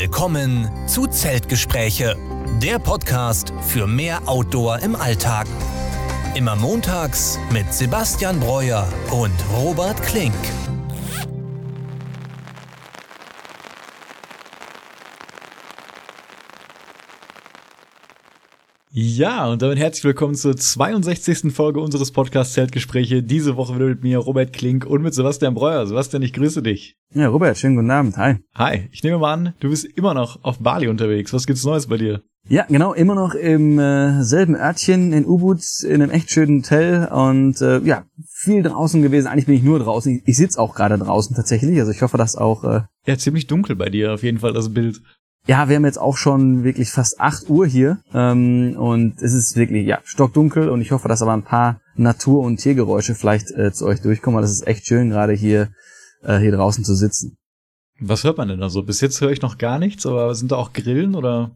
Willkommen zu Zeltgespräche, der Podcast für mehr Outdoor im Alltag. Immer montags mit Sebastian Breuer und Robert Klink. Ja, und damit herzlich willkommen zur 62. Folge unseres Podcasts Zeltgespräche. Diese Woche wieder mit mir Robert Klink und mit Sebastian Breuer. Sebastian, ich grüße dich. Ja, Robert, schönen guten Abend. Hi. Hi. Ich nehme mal an, du bist immer noch auf Bali unterwegs. Was gibt's Neues bei dir? Ja, genau, immer noch im äh, selben Örtchen in Ubud in einem echt schönen Hotel und äh, ja, viel draußen gewesen. Eigentlich bin ich nur draußen. Ich, ich sitze auch gerade draußen tatsächlich. Also ich hoffe, dass auch äh, Ja, ziemlich dunkel bei dir auf jeden Fall das Bild. Ja, wir haben jetzt auch schon wirklich fast acht Uhr hier ähm, und es ist wirklich ja stockdunkel und ich hoffe, dass aber ein paar Natur- und Tiergeräusche vielleicht äh, zu euch durchkommen. weil Das ist echt schön, gerade hier äh, hier draußen zu sitzen. Was hört man denn da so? Bis jetzt höre ich noch gar nichts, aber sind da auch Grillen oder?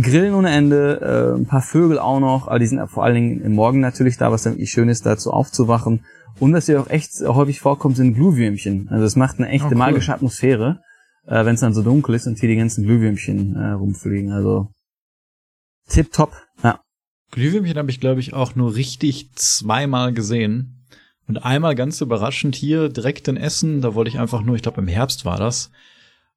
Grillen ohne Ende, äh, ein paar Vögel auch noch, aber die sind vor allen Dingen im Morgen natürlich da, was dann wirklich schön ist, dazu aufzuwachen. Und was hier auch echt häufig vorkommt, sind Glühwürmchen. Also es macht eine echte Oh, cool. magische Atmosphäre, äh, wenn es dann so dunkel ist und hier die ganzen Glühwürmchen äh, rumfliegen. Also tipptopp. Ja. Glühwürmchen habe ich, glaube ich, auch nur richtig zweimal gesehen. Und einmal ganz überraschend hier direkt in Essen, da wollte ich einfach nur, ich glaube im Herbst war das,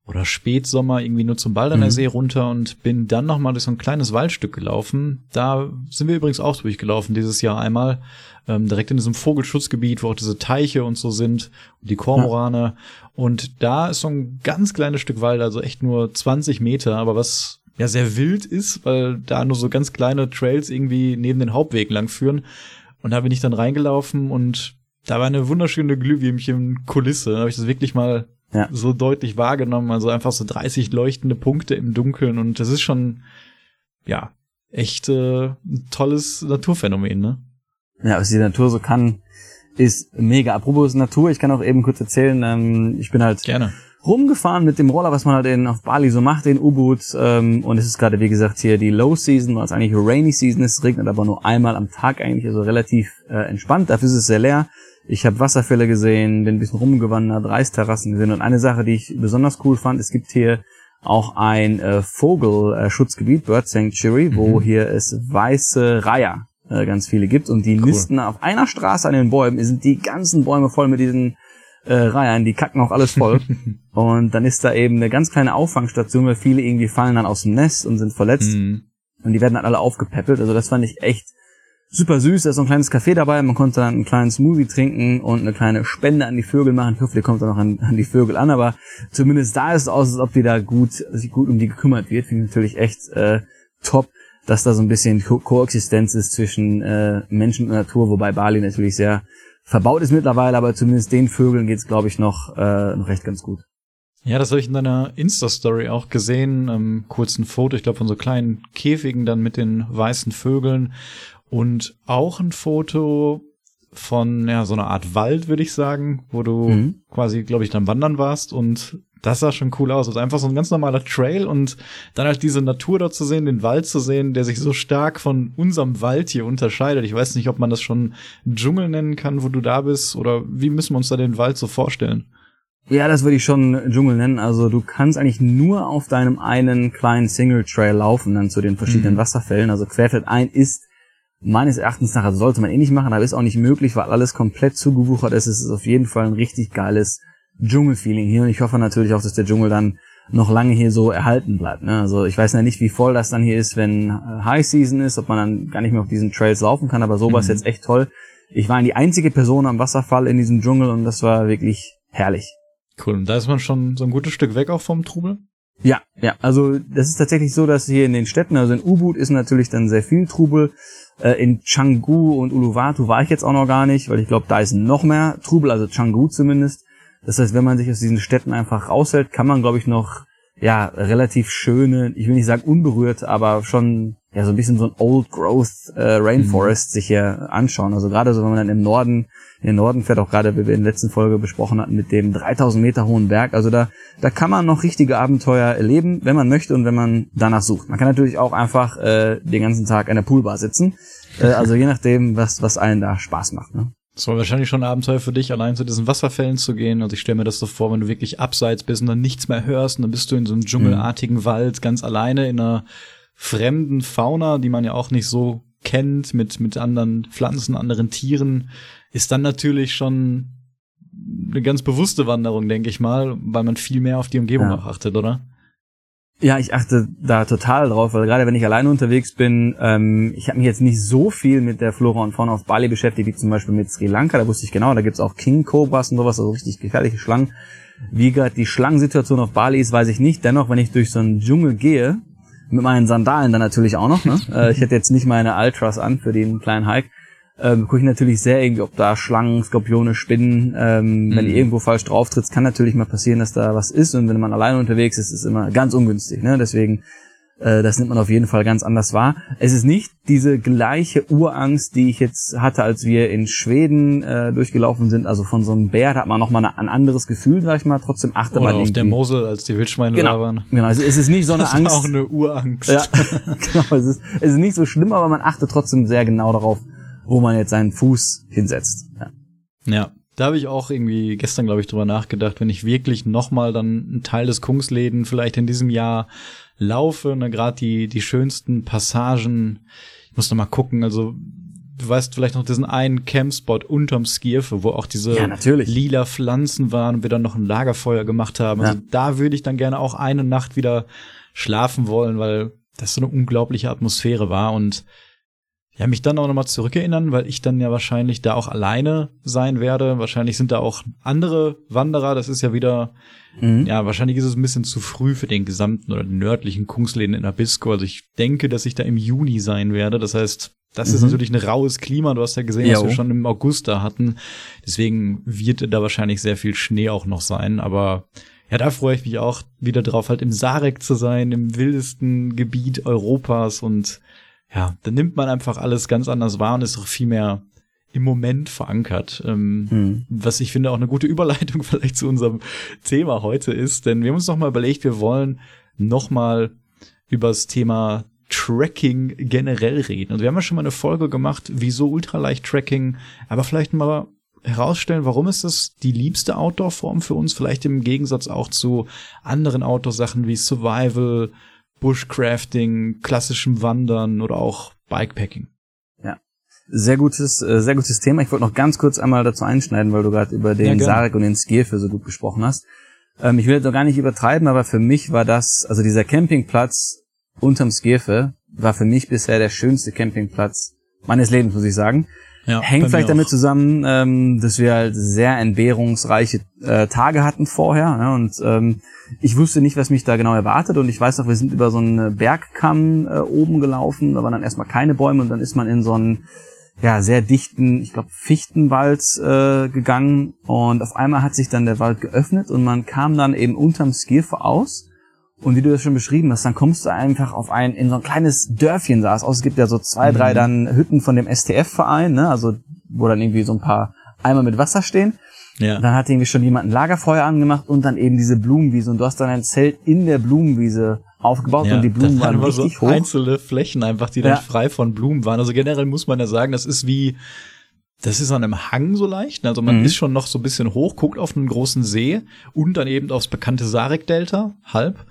oder Spätsommer irgendwie nur zum Baldener Mhm. See runter und bin dann noch mal durch so ein kleines Waldstück gelaufen. Da sind wir übrigens auch durchgelaufen dieses Jahr einmal, ähm, direkt in diesem Vogelschutzgebiet, wo auch diese Teiche und so sind, und die Kormorane. Und da ist so ein ganz kleines Stück Wald, also echt nur 20 Meter, aber was ja sehr wild ist, weil da nur so ganz kleine Trails irgendwie neben den Hauptwegen lang führen. Und da bin ich dann reingelaufen und da war eine wunderschöne Glühwürmchen-Kulisse. Da habe ich das wirklich mal Ja. so deutlich wahrgenommen. Also einfach so 30 leuchtende Punkte im Dunkeln. Und das ist schon, ja, echt äh, ein tolles Naturphänomen, ne? Ja, was die Natur so kann, ist mega. Apropos Natur, ich kann auch eben kurz erzählen, ähm, ich bin halt Gerne. rumgefahren mit dem Roller, was man halt in, auf Bali so macht, in U-Boot. Ähm, und es ist gerade, wie gesagt, hier die Low Season, weil es eigentlich Rainy Season ist. Es regnet aber nur einmal am Tag eigentlich, also relativ äh, entspannt. Dafür ist es sehr leer. Ich habe Wasserfälle gesehen, bin ein bisschen rumgewandert, Reisterrassen gesehen. Und eine Sache, die ich besonders cool fand, es gibt hier auch ein äh, Vogelschutzgebiet, Bird Sanctuary, wo Mhm. hier es weiße Reiher äh, ganz viele gibt. Und die nisten auf einer Straße an den Bäumen, sind die ganzen Bäume voll mit diesen äh, Reihern, die kacken auch alles voll. und dann ist da eben eine ganz kleine Auffangstation, weil viele irgendwie fallen dann aus dem Nest und sind verletzt. Mhm. Und die werden dann alle aufgepäppelt. Also das fand ich echt super süß. Da ist so ein kleines Café dabei. Man konnte dann einen kleinen Smoothie trinken und eine kleine Spende an die Vögel machen. Ich hoffe, die kommt dann noch an, an die Vögel an. Aber zumindest da ist es aus, als ob die da gut, sich gut um die gekümmert wird. Finde ich natürlich echt äh, top, dass da so ein bisschen Ko Koexistenz ist zwischen äh, Menschen und Natur. Wobei Bali natürlich sehr verbaut ist mittlerweile. Aber zumindest den Vögeln geht's, glaube ich, noch, äh, noch recht ganz gut. Ja, das habe ich in deiner Insta-Story auch gesehen. Ähm, kurz ein Foto, ich glaube, von so kleinen Käfigen dann mit den weißen Vögeln. Und auch ein Foto von ja, so einer Art Wald, würde ich sagen, wo du Mhm. quasi, glaube ich, dann wandern warst. Und das sah schon cool aus. Also einfach so ein ganz normaler Trail und dann halt diese Natur da zu sehen, den Wald zu sehen, der sich so stark von unserem Wald hier unterscheidet. Ich weiß nicht, ob man das schon Dschungel nennen kann, wo du da bist. Oder wie müssen wir uns da den Wald so vorstellen? Ja, das würde ich schon Dschungel nennen. Also du kannst eigentlich nur auf deinem einen kleinen Single Trail laufen, dann zu den verschiedenen Mhm. Wasserfällen. Also querfeldein ist meines Erachtens nach, also sollte man eh nicht machen, aber ist auch nicht möglich, weil alles komplett zugewuchert ist. Es ist auf jeden Fall ein richtig geiles Dschungelfeeling hier und ich hoffe natürlich auch, dass der Dschungel dann noch lange hier so erhalten bleibt. Ne? Also ich weiß ja nicht, wie voll das dann hier ist, wenn äh, High Season ist, ob man dann gar nicht mehr auf diesen Trails laufen kann, aber so war es Mhm. jetzt echt toll. Ich war die einzige Person am Wasserfall in diesem Dschungel und das war wirklich herrlich. Cool. Und da ist man schon so ein gutes Stück weg auch vom Trubel. Ja, ja, also das ist tatsächlich so, dass hier in den Städten, also in Ubud ist natürlich dann sehr viel Trubel. Äh, in Canggu und Uluwatu war ich jetzt auch noch gar nicht, weil ich glaube, da ist noch mehr Trubel, also Canggu zumindest. Das heißt, wenn man sich aus diesen Städten einfach raushält, kann man, glaube ich, noch ja relativ schöne, ich will nicht sagen unberührt, aber schon ja so ein bisschen so ein Old Growth äh, Rainforest sich hier anschauen. Also gerade so, wenn man dann im Norden, in den Norden fährt, auch gerade, wie wir in der letzten Folge besprochen hatten, mit dem 3000 Meter hohen Berg. Also da, da kann man noch richtige Abenteuer erleben, wenn man möchte und wenn man danach sucht. Man kann natürlich auch einfach äh, den ganzen Tag an der Poolbar sitzen. Äh, also je nachdem, was, was allen da Spaß macht. Ne? Das war wahrscheinlich schon ein Abenteuer für dich, allein zu diesen Wasserfällen zu gehen. Also ich stelle mir das so vor, wenn du wirklich abseits bist und dann nichts mehr hörst und dann bist du in so einem dschungelartigen mhm. Wald ganz alleine in einer fremden Fauna, die man ja auch nicht so kennt, mit, mit anderen Pflanzen, anderen Tieren, ist dann natürlich schon eine ganz bewusste Wanderung, denke ich mal, weil man viel mehr auf die Umgebung ja. achtet, oder? Ja, ich achte da total drauf, weil gerade wenn ich alleine unterwegs bin, ähm, ich habe mich jetzt nicht so viel mit der Flora und Fauna auf Bali beschäftigt, wie zum Beispiel mit Sri Lanka, da wusste ich genau, da gibt's auch King Cobras und sowas, also richtig gefährliche Schlangen. Wie gerade die Schlangensituation auf Bali ist, weiß ich nicht. Dennoch, wenn ich durch so einen Dschungel gehe, mit meinen Sandalen dann natürlich auch noch, ne? äh, ich hätte jetzt nicht meine Ultras an für den kleinen Hike, ähm, gucke ich natürlich sehr irgendwie, ob da Schlangen, Skorpione, Spinnen, ähm, mhm. wenn du irgendwo falsch drauf trittst, kann natürlich mal passieren, dass da was ist und wenn man alleine unterwegs ist, ist es immer ganz ungünstig, ne? Deswegen äh, das nimmt man auf jeden Fall ganz anders wahr. Es ist nicht diese gleiche Urangst, die ich jetzt hatte, als wir in Schweden äh, durchgelaufen sind. Also von so einem Bär da hat man nochmal ein anderes Gefühl, sag ich mal. Trotzdem achte Oder man auf der Mosel, als die Wildschweine genau, da waren. Genau, also es ist nicht so eine das Angst. Das ist auch eine Urangst. Ja, genau. Es ist, es ist nicht so schlimm, aber man achtet trotzdem sehr genau darauf, wo man jetzt seinen Fuß hinsetzt. Ja. ja. Da habe ich auch irgendwie gestern, glaube ich, drüber nachgedacht, wenn ich wirklich nochmal dann einen Teil des Kungsläden vielleicht in diesem Jahr laufe, ne, gerade die, die schönsten Passagen, ich muss noch mal gucken, also du weißt vielleicht noch diesen einen Campspot unterm Skierfe, wo auch diese ja, lila Pflanzen waren und wir dann noch ein Lagerfeuer gemacht haben. Also ja. da würde ich dann gerne auch eine Nacht wieder schlafen wollen, weil das so eine unglaubliche Atmosphäre war und ja, mich dann auch nochmal zurückerinnern, weil ich dann ja wahrscheinlich da auch alleine sein werde. Wahrscheinlich sind da auch andere Wanderer. Das ist ja wieder, mhm. ja, wahrscheinlich ist es ein bisschen zu früh für den gesamten oder den nördlichen Kungsläden in Abisko. Also ich denke, dass ich da im Juni sein werde. Das heißt, das mhm. ist natürlich ein raues Klima. Du hast ja gesehen, was wir schon im August da hatten. Deswegen wird da wahrscheinlich sehr viel Schnee auch noch sein. Aber ja, da freue ich mich auch wieder drauf, halt im Sarek zu sein, im wildesten Gebiet Europas und ja, dann nimmt man einfach alles ganz anders wahr und ist auch viel mehr im Moment verankert. Ähm, mhm. Was ich finde auch eine gute Überleitung vielleicht zu unserem Thema heute ist, denn wir haben uns noch mal überlegt, wir wollen noch mal über das Thema Tracking generell reden. Also wir haben ja schon mal eine Folge gemacht, wieso ultraleicht Tracking, aber vielleicht mal herausstellen, warum ist das die liebste Outdoor-Form für uns, vielleicht im Gegensatz auch zu anderen Outdoor-Sachen wie Survival, Bushcrafting, klassischem Wandern oder auch Bikepacking. Ja. Sehr gutes, äh, sehr gutes Thema. Ich wollte noch ganz kurz einmal dazu einschneiden, weil du gerade über den ja, Sarek und den Skierfe so gut gesprochen hast. Ähm, ich will jetzt auch gar nicht übertreiben, aber für mich war das, also dieser Campingplatz unterm Skierfe war für mich bisher der schönste Campingplatz meines Lebens, muss ich sagen. Ja, Hängt vielleicht damit zusammen, ähm, dass wir halt sehr entbehrungsreiche äh, Tage hatten vorher. Ja, und ähm, ich wusste nicht, was mich da genau erwartet. Und ich weiß noch, wir sind über so einen Bergkamm äh, oben gelaufen. Da waren dann erstmal keine Bäume und dann ist man in so einen ja, sehr dichten, ich glaube, Fichtenwald äh, gegangen. Und auf einmal hat sich dann der Wald geöffnet und man kam dann eben unterm Skierfe aus und wie du das schon beschrieben hast, dann kommst du einfach auf ein, in so ein kleines Dörfchen saß aus. Es gibt ja so zwei, mhm. drei dann Hütten von dem STF-Verein, ne? Also, wo dann irgendwie so ein paar Eimer mit Wasser stehen. Ja. Dann hat irgendwie schon jemand ein Lagerfeuer angemacht und dann eben diese Blumenwiese. Und du hast dann ein Zelt in der Blumenwiese aufgebaut ja, und die Blumen waren richtig so hoch. einzelne Flächen einfach, die dann ja. frei von Blumen waren. Also generell muss man ja sagen, das ist wie, das ist an einem Hang so leicht. Also man mhm. ist schon noch so ein bisschen hoch, guckt auf einen großen See und dann eben aufs bekannte Sarek-Delta, halb.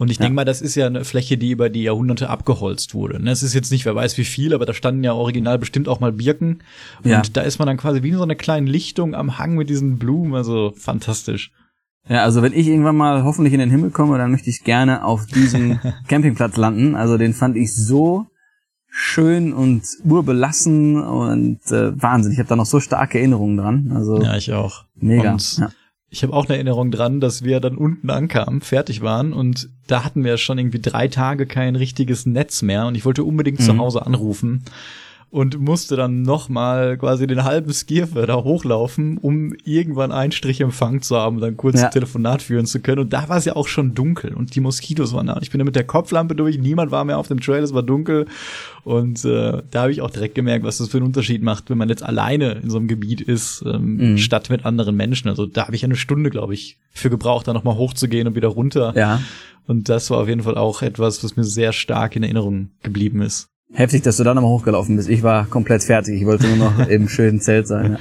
Und ich ja. denke mal, das ist ja eine Fläche, die über die Jahrhunderte abgeholzt wurde. Ne? Es ist jetzt nicht, wer weiß wie viel, aber da standen ja original bestimmt auch mal Birken. Und ja. da ist man dann quasi wie in so einer kleinen Lichtung am Hang mit diesen Blumen. Also fantastisch. Ja, also wenn ich irgendwann mal hoffentlich in den Himmel komme, dann möchte ich gerne auf diesem Campingplatz landen. Also den fand ich so schön und urbelassen und äh, Wahnsinn. Ich habe da noch so starke Erinnerungen dran. Also ja, ich auch. Mega. Und ja ich habe auch eine Erinnerung dran, dass wir dann unten ankamen, fertig waren und da hatten wir schon irgendwie drei Tage kein richtiges Netz mehr und ich wollte unbedingt mhm. zu Hause anrufen und musste dann nochmal quasi den halben Skierfe da hochlaufen, um irgendwann einen Strich Empfang zu haben, dann kurz ja. ein Telefonat führen zu können. Und da war es ja auch schon dunkel und die Moskitos waren da. Und ich bin da mit der Kopflampe durch, niemand war mehr auf dem Trail, es war dunkel. Und äh, da habe ich auch direkt gemerkt, was das für einen Unterschied macht, wenn man jetzt alleine in so einem Gebiet ist, ähm, mhm. statt mit anderen Menschen. Also da habe ich eine Stunde, glaube ich, für gebraucht, da nochmal hochzugehen und wieder runter. Ja. Und das war auf jeden Fall auch etwas, was mir sehr stark in Erinnerung geblieben ist. Heftig, dass du da nochmal hochgelaufen bist. Ich war komplett fertig. Ich wollte nur noch im schönen Zelt sein. Ja.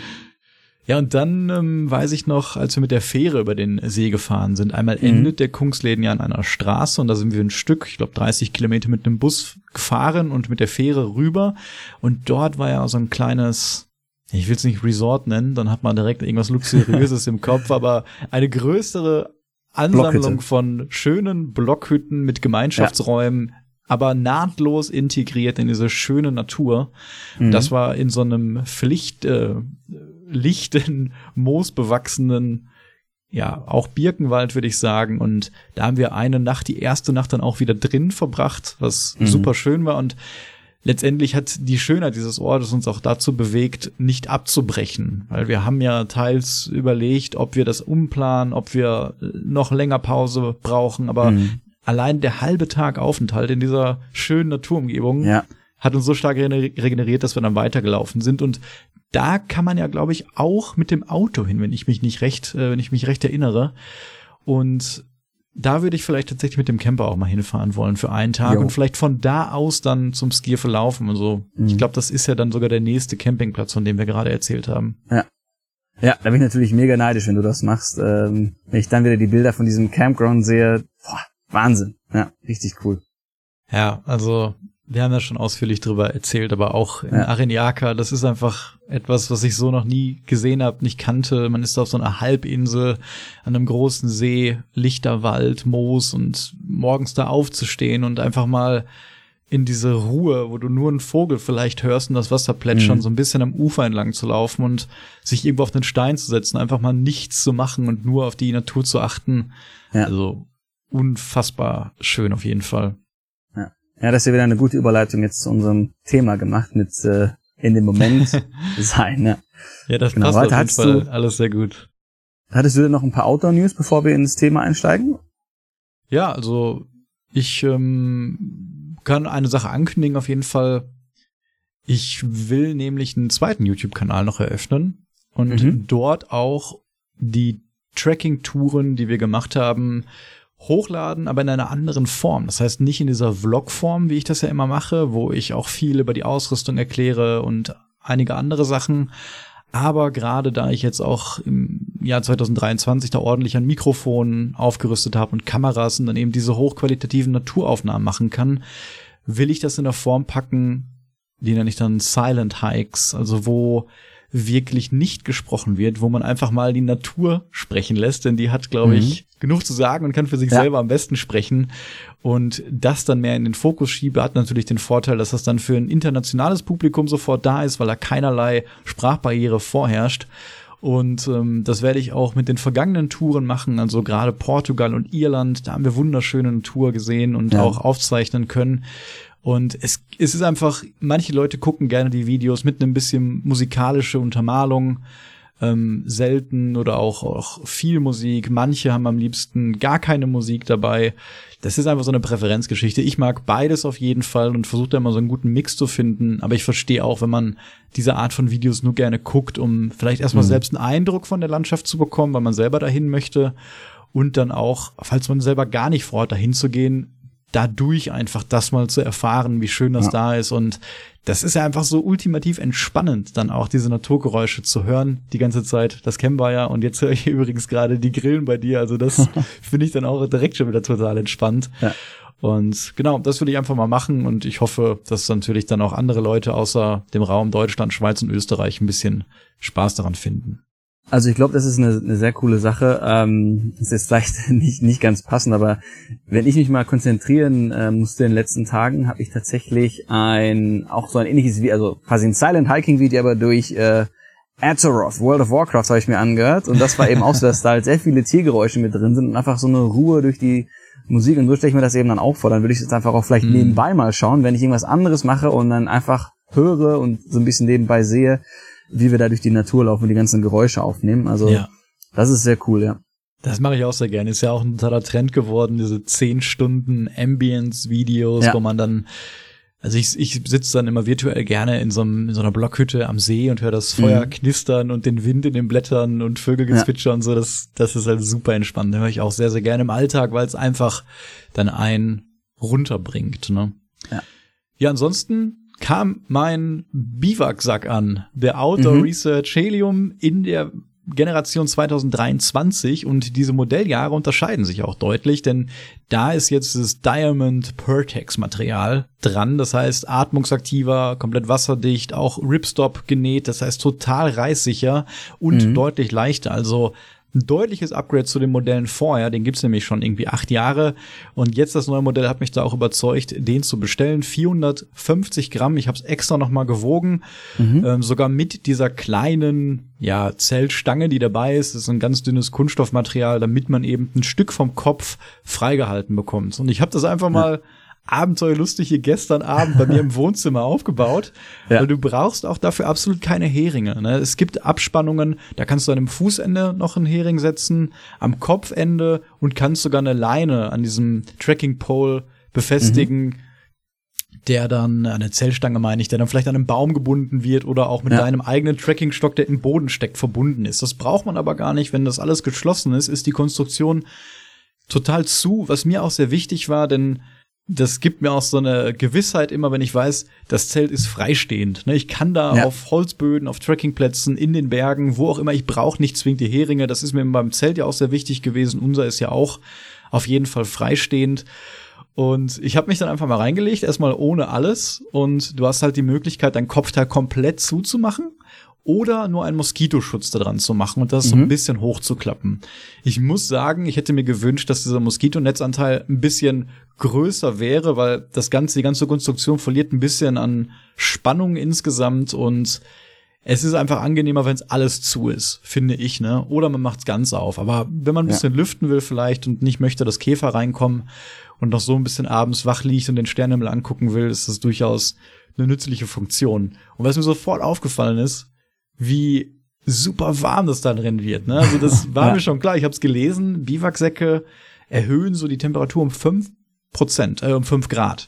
Ja, und dann ähm, weiß ich noch, als wir mit der Fähre über den See gefahren sind, einmal mhm. endet der Kungsläden ja an einer Straße und da sind wir ein Stück, ich glaube 30 Kilometer mit einem Bus gefahren und mit der Fähre rüber. Und dort war ja so ein kleines, ich will es nicht Resort nennen, dann hat man direkt irgendwas Luxuriöses im Kopf, aber eine größere Ansammlung Blockhütte. von schönen Blockhütten mit Gemeinschaftsräumen. Aber nahtlos integriert in diese schöne Natur. Mhm. Das war in so einem Pflicht, äh, lichten, moosbewachsenen, ja, auch Birkenwald, würde ich sagen. Und da haben wir eine Nacht, die erste Nacht dann auch wieder drin verbracht, was mhm. super schön war. Und letztendlich hat die Schönheit dieses Ortes uns auch dazu bewegt, nicht abzubrechen. Weil wir haben ja teils überlegt, ob wir das umplanen, ob wir noch länger Pause brauchen. Aber mhm. Allein der halbe Tag Aufenthalt in dieser schönen Naturumgebung ja. hat uns so stark regeneriert, dass wir dann weitergelaufen sind. Und da kann man ja, glaube ich, auch mit dem Auto hin, wenn ich mich nicht recht, äh, wenn ich mich recht erinnere. Und da würde ich vielleicht tatsächlich mit dem Camper auch mal hinfahren wollen für einen Tag jo. und vielleicht von da aus dann zum Skier verlaufen und so. Mhm. Ich glaube, das ist ja dann sogar der nächste Campingplatz, von dem wir gerade erzählt haben. Ja. Ja, da bin ich natürlich mega neidisch, wenn du das machst. Ähm, wenn ich dann wieder die Bilder von diesem Campground sehe, boah, Wahnsinn. Ja, richtig cool. Ja, also wir haben ja schon ausführlich drüber erzählt, aber auch in ja. Areniaka, das ist einfach etwas, was ich so noch nie gesehen habe, nicht kannte. Man ist auf so einer Halbinsel an einem großen See, Lichterwald, Moos und morgens da aufzustehen und einfach mal in diese Ruhe, wo du nur einen Vogel vielleicht hörst und das Wasser plätschern, mhm. so ein bisschen am Ufer entlang zu laufen und sich irgendwo auf den Stein zu setzen, einfach mal nichts zu machen und nur auf die Natur zu achten. Ja. Also unfassbar schön auf jeden Fall. Ja, das ist ja wieder eine gute Überleitung jetzt zu unserem Thema gemacht mit äh, in dem Moment sein. Ja, ja das genau. passt Weiter, auf jeden Fall du, alles sehr gut. Hattest du denn noch ein paar Outdoor-News, bevor wir ins Thema einsteigen? Ja, also ich ähm, kann eine Sache ankündigen auf jeden Fall. Ich will nämlich einen zweiten YouTube-Kanal noch eröffnen und mhm. dort auch die Tracking-Touren, die wir gemacht haben, hochladen, aber in einer anderen Form. Das heißt nicht in dieser Vlog-Form, wie ich das ja immer mache, wo ich auch viel über die Ausrüstung erkläre und einige andere Sachen. Aber gerade da ich jetzt auch im Jahr 2023 da ordentlich an Mikrofonen aufgerüstet habe und Kameras und dann eben diese hochqualitativen Naturaufnahmen machen kann, will ich das in der Form packen, die nenne ich dann Silent Hikes, also wo wirklich nicht gesprochen wird, wo man einfach mal die Natur sprechen lässt, denn die hat, glaube mhm. ich, genug zu sagen und kann für sich ja. selber am besten sprechen. Und das dann mehr in den Fokus schiebe, hat natürlich den Vorteil, dass das dann für ein internationales Publikum sofort da ist, weil da keinerlei Sprachbarriere vorherrscht. Und ähm, das werde ich auch mit den vergangenen Touren machen, also gerade Portugal und Irland, da haben wir wunderschöne Tour gesehen und ja. auch aufzeichnen können. Und es, es ist einfach, manche Leute gucken gerne die Videos mit einem bisschen musikalische Untermalung, ähm, selten oder auch, auch viel Musik. Manche haben am liebsten gar keine Musik dabei. Das ist einfach so eine Präferenzgeschichte. Ich mag beides auf jeden Fall und versuche da immer so einen guten Mix zu finden. Aber ich verstehe auch, wenn man diese Art von Videos nur gerne guckt, um vielleicht erstmal mhm. selbst einen Eindruck von der Landschaft zu bekommen, weil man selber dahin möchte. Und dann auch, falls man selber gar nicht vorhat, dahin zu gehen, dadurch einfach das mal zu erfahren, wie schön das ja. da ist. Und das ist ja einfach so ultimativ entspannend, dann auch diese Naturgeräusche zu hören die ganze Zeit. Das kennen wir ja. Und jetzt höre ich übrigens gerade die Grillen bei dir. Also das finde ich dann auch direkt schon wieder total entspannt. Ja. Und genau, das würde ich einfach mal machen. Und ich hoffe, dass natürlich dann auch andere Leute außer dem Raum Deutschland, Schweiz und Österreich ein bisschen Spaß daran finden. Also ich glaube, das ist eine, eine sehr coole Sache. Ähm, ist jetzt vielleicht nicht, nicht ganz passend, aber wenn ich mich mal konzentrieren äh, musste in den letzten Tagen, habe ich tatsächlich ein auch so ein ähnliches wie also quasi ein Silent Hiking Video, aber durch äh, Azeroth, World of Warcraft habe ich mir angehört und das war eben auch so, dass da halt sehr viele Tiergeräusche mit drin sind und einfach so eine Ruhe durch die Musik und so stelle ich mir das eben dann auch vor. Dann würde ich jetzt einfach auch vielleicht mhm. nebenbei mal schauen, wenn ich irgendwas anderes mache und dann einfach höre und so ein bisschen nebenbei sehe, wie wir da durch die Natur laufen und die ganzen Geräusche aufnehmen. Also ja. das ist sehr cool, ja. Das mache ich auch sehr gerne. Ist ja auch ein totaler Trend geworden, diese zehn Stunden Ambience-Videos, ja. wo man dann, also ich, ich sitze dann immer virtuell gerne in so, einem, in so einer Blockhütte am See und höre das Feuer mhm. knistern und den Wind in den Blättern und Vögelgezwitscher ja. und so. Das, das ist halt super entspannt. Da höre ich auch sehr, sehr gerne im Alltag, weil es einfach dann einen runterbringt. Ne? Ja. Ja, ansonsten kam mein Biwaksack an, der Outdoor mhm. Research Helium in der Generation 2023 und diese Modelljahre unterscheiden sich auch deutlich, denn da ist jetzt das Diamond Pertex Material dran, das heißt atmungsaktiver, komplett wasserdicht, auch Ripstop genäht, das heißt total reißsicher und mhm. deutlich leichter, also ein deutliches Upgrade zu den Modellen vorher. Den gibt's nämlich schon irgendwie acht Jahre. Und jetzt das neue Modell hat mich da auch überzeugt, den zu bestellen. 450 Gramm. Ich habe es extra noch mal gewogen. Mhm. Ähm, sogar mit dieser kleinen ja, Zeltstange, die dabei ist. Das ist ein ganz dünnes Kunststoffmaterial, damit man eben ein Stück vom Kopf freigehalten bekommt. Und ich habe das einfach ja. Abenteuerlustig hier gestern Abend bei mir im Wohnzimmer aufgebaut. Ja. Weil du brauchst auch dafür absolut keine Heringe. Ne? Es gibt Abspannungen, da kannst du an dem Fußende noch einen Hering setzen, am Kopfende und kannst sogar eine Leine an diesem Tracking Pole befestigen. Mhm. Der dann, eine Zellstange meine ich, der dann vielleicht an einem Baum gebunden wird oder auch mit ja. deinem eigenen Trackingstock, der im Boden steckt, verbunden ist. Das braucht man aber gar nicht, wenn das alles geschlossen ist, ist die Konstruktion total zu, was mir auch sehr wichtig war, denn das gibt mir auch so eine Gewissheit immer, wenn ich weiß, das Zelt ist freistehend. Ne? Ich kann da ja. auf Holzböden, auf Trekkingplätzen, in den Bergen, wo auch immer, ich brauche nicht zwingend die Heringe. Das ist mir beim Zelt ja auch sehr wichtig gewesen. Unser ist ja auch auf jeden Fall freistehend. Und ich habe mich dann einfach mal reingelegt, erstmal ohne alles. Und du hast halt die Möglichkeit, dein Kopfteil komplett zuzumachen oder nur einen Moskitoschutz da dran zu machen und das mhm. so ein mhm. bisschen hochzuklappen. Ich muss sagen, ich hätte mir gewünscht, dass dieser Moskitonetzanteil ein bisschen größer wäre, weil das ganze, die ganze Konstruktion verliert ein bisschen an Spannung insgesamt und es ist einfach angenehmer, wenn es alles zu ist, finde ich, ne? Oder man macht's ganz auf. Aber wenn man ein bisschen ja. lüften will vielleicht und nicht möchte, dass Käfer reinkommen und noch so ein bisschen abends wach liegt und den Sternenhimmel angucken will, ist das durchaus eine nützliche Funktion. Und was mir sofort aufgefallen ist, wie super warm das da drin wird. Ne? Also das war ja. mir schon klar. Ich habe es gelesen. Biwaksäcke erhöhen so die Temperatur um fünf Prozent, äh, um fünf Grad.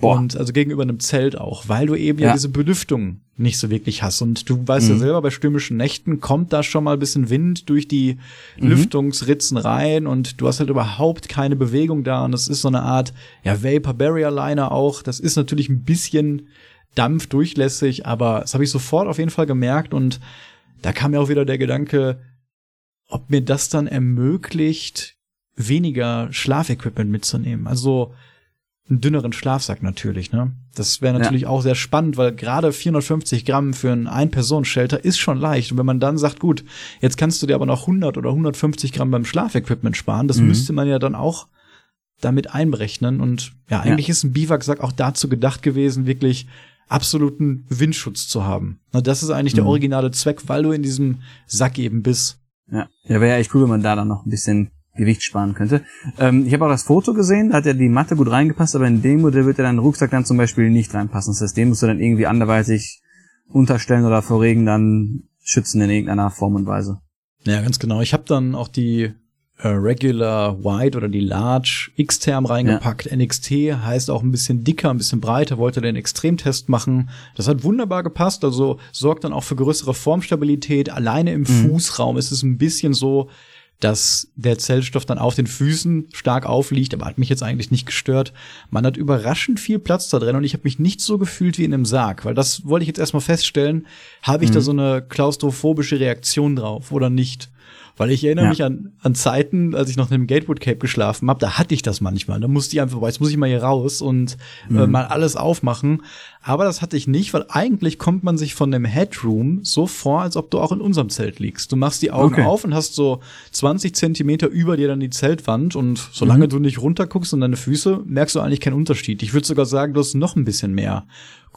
Boah. Und also gegenüber einem Zelt auch, weil du eben ja, ja diese Belüftung nicht so wirklich hast. Und du weißt mhm. ja selber, bei stürmischen Nächten kommt da schon mal ein bisschen Wind durch die mhm. Lüftungsritzen rein und du hast halt überhaupt keine Bewegung da. Und das ist so eine Art, ja, Vapor Barrier Liner auch. Das ist natürlich ein bisschen dampfdurchlässig, aber das habe ich sofort auf jeden Fall gemerkt und da kam mir auch wieder der Gedanke, ob mir das dann ermöglicht, weniger Schlafequipment mitzunehmen. Also einen dünneren Schlafsack natürlich, ne? Das wäre natürlich ja. auch sehr spannend, weil gerade 450 Gramm für ein Ein-Personen-Shelter ist schon leicht. Und wenn man dann sagt, gut, jetzt kannst du dir aber noch 100 oder 150 Gramm beim Schlafequipment sparen, das mhm. müsste man ja dann auch damit einberechnen. Und ja, eigentlich ja. ist ein Biwaksack auch dazu gedacht gewesen, wirklich absoluten Windschutz zu haben. Na, das ist eigentlich mhm. der originale Zweck, weil du in diesem Sack eben bist. Ja, ja wäre ja echt cool, wenn man da dann noch ein bisschen Gewicht sparen könnte. Ähm, ich habe auch das Foto gesehen, da hat ja die Matte gut reingepasst, aber in dem Modell wird ja dein Rucksack dann zum Beispiel nicht reinpassen. Das heißt, den musst du dann irgendwie anderweitig unterstellen oder vor Regen dann schützen in irgendeiner Form und Weise. Ja, ganz genau. Ich habe dann auch die äh, Regular Wide oder die Large X-Term reingepackt. Ja. NXT heißt auch ein bisschen dicker, ein bisschen breiter, wollte den Extremtest machen. Das hat wunderbar gepasst, also sorgt dann auch für größere Formstabilität. Alleine im mhm. Fußraum ist es ein bisschen so, dass der Zellstoff dann auf den Füßen stark aufliegt, aber hat mich jetzt eigentlich nicht gestört. Man hat überraschend viel Platz da drin und ich habe mich nicht so gefühlt wie in einem Sarg, weil das wollte ich jetzt erstmal feststellen, habe ich mhm. da so eine klaustrophobische Reaktion drauf oder nicht? Weil ich erinnere ja. mich an, an Zeiten, als ich noch in einem Gatewood Cape geschlafen habe, da hatte ich das manchmal. Da musste ich einfach, jetzt muss ich mal hier raus und äh, mhm. äh, mal alles aufmachen. Aber das hatte ich nicht, weil eigentlich kommt man sich von dem Headroom so vor, als ob du auch in unserem Zelt liegst. Du machst die Augen okay. auf und hast so 20 Zentimeter über dir dann die Zeltwand und solange mhm. du nicht runterguckst und deine Füße, merkst du eigentlich keinen Unterschied. Ich würde sogar sagen, du hast noch ein bisschen mehr.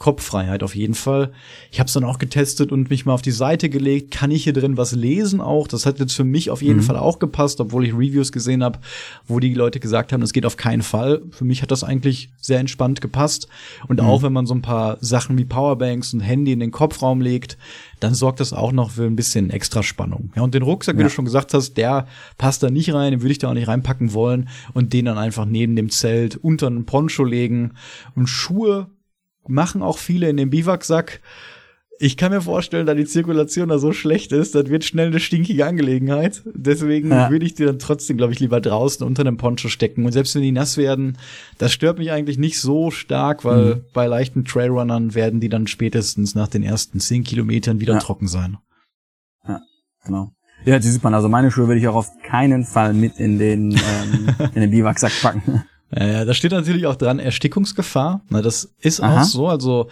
Kopffreiheit auf jeden Fall. Ich habe es dann auch getestet und mich mal auf die Seite gelegt. Kann ich hier drin was lesen auch? Das hat jetzt für mich auf jeden mhm. Fall auch gepasst, obwohl ich Reviews gesehen habe, wo die Leute gesagt haben, das geht auf keinen Fall. Für mich hat das eigentlich sehr entspannt gepasst. Und mhm. auch wenn man so ein paar Sachen wie Powerbanks und Handy in den Kopfraum legt, dann sorgt das auch noch für ein bisschen extra Spannung. Ja, und den Rucksack, ja. wie du schon gesagt hast, der passt da nicht rein, den würde ich da auch nicht reinpacken wollen und den dann einfach neben dem Zelt unter einen Poncho legen. Und Schuhe machen auch viele in den Biwaksack. ich kann mir vorstellen, da die Zirkulation da so schlecht ist, das wird schnell eine stinkige Angelegenheit. Deswegen ja. würde ich die dann trotzdem, glaube ich, lieber draußen unter einem Poncho stecken. Und selbst wenn die nass werden, das stört mich eigentlich nicht so stark, weil mhm. bei leichten Trailrunnern werden die dann spätestens nach den ersten zehn Kilometern wieder ja. trocken sein. Ja, genau. Ja, die sieht man. Also meine Schuhe würde ich auch auf keinen Fall mit in den, ähm, in den Biwaksack packen. Ja, da steht natürlich auch dran Erstickungsgefahr. Na, das ist Aha. auch so. Also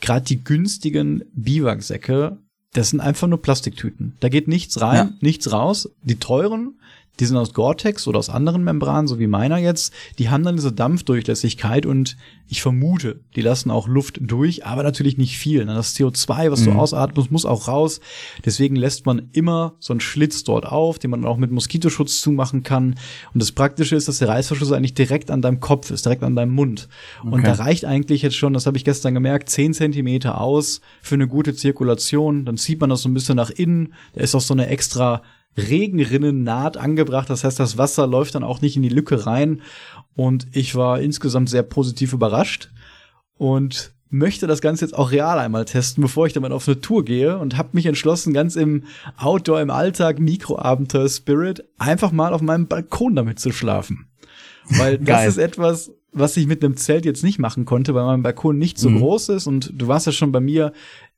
gerade die günstigen Biwaksäcke, das sind einfach nur Plastiktüten. Da geht nichts rein, ja. nichts raus. Die teuren, die sind aus Gore-Tex oder aus anderen Membranen, so wie meiner jetzt, die haben dann diese Dampfdurchlässigkeit und ich vermute, die lassen auch Luft durch, aber natürlich nicht viel. Das CO2, was mhm. du ausatmest, muss auch raus. Deswegen lässt man immer so einen Schlitz dort auf, den man auch mit Moskitoschutz zumachen kann. Und das Praktische ist, dass der Reißverschluss eigentlich direkt an deinem Kopf ist, direkt an deinem Mund. Okay. Und da reicht eigentlich jetzt schon, das habe ich gestern gemerkt, zehn Zentimeter aus für eine gute Zirkulation. Dann zieht man das so ein bisschen nach innen. Da ist auch so eine extra Regenrinnennaht angebracht. Das heißt, das Wasser läuft dann auch nicht in die Lücke rein. Und ich war insgesamt sehr positiv überrascht und möchte das Ganze jetzt auch real einmal testen, bevor ich dann mal auf eine Tour gehe und habe mich entschlossen, ganz im Outdoor, im Alltag, Mikroabenteuer-Spirit, einfach mal auf meinem Balkon damit zu schlafen. Weil das ist etwas, was ich mit einem Zelt jetzt nicht machen konnte, weil mein Balkon nicht so mhm. groß ist und du warst ja schon bei mir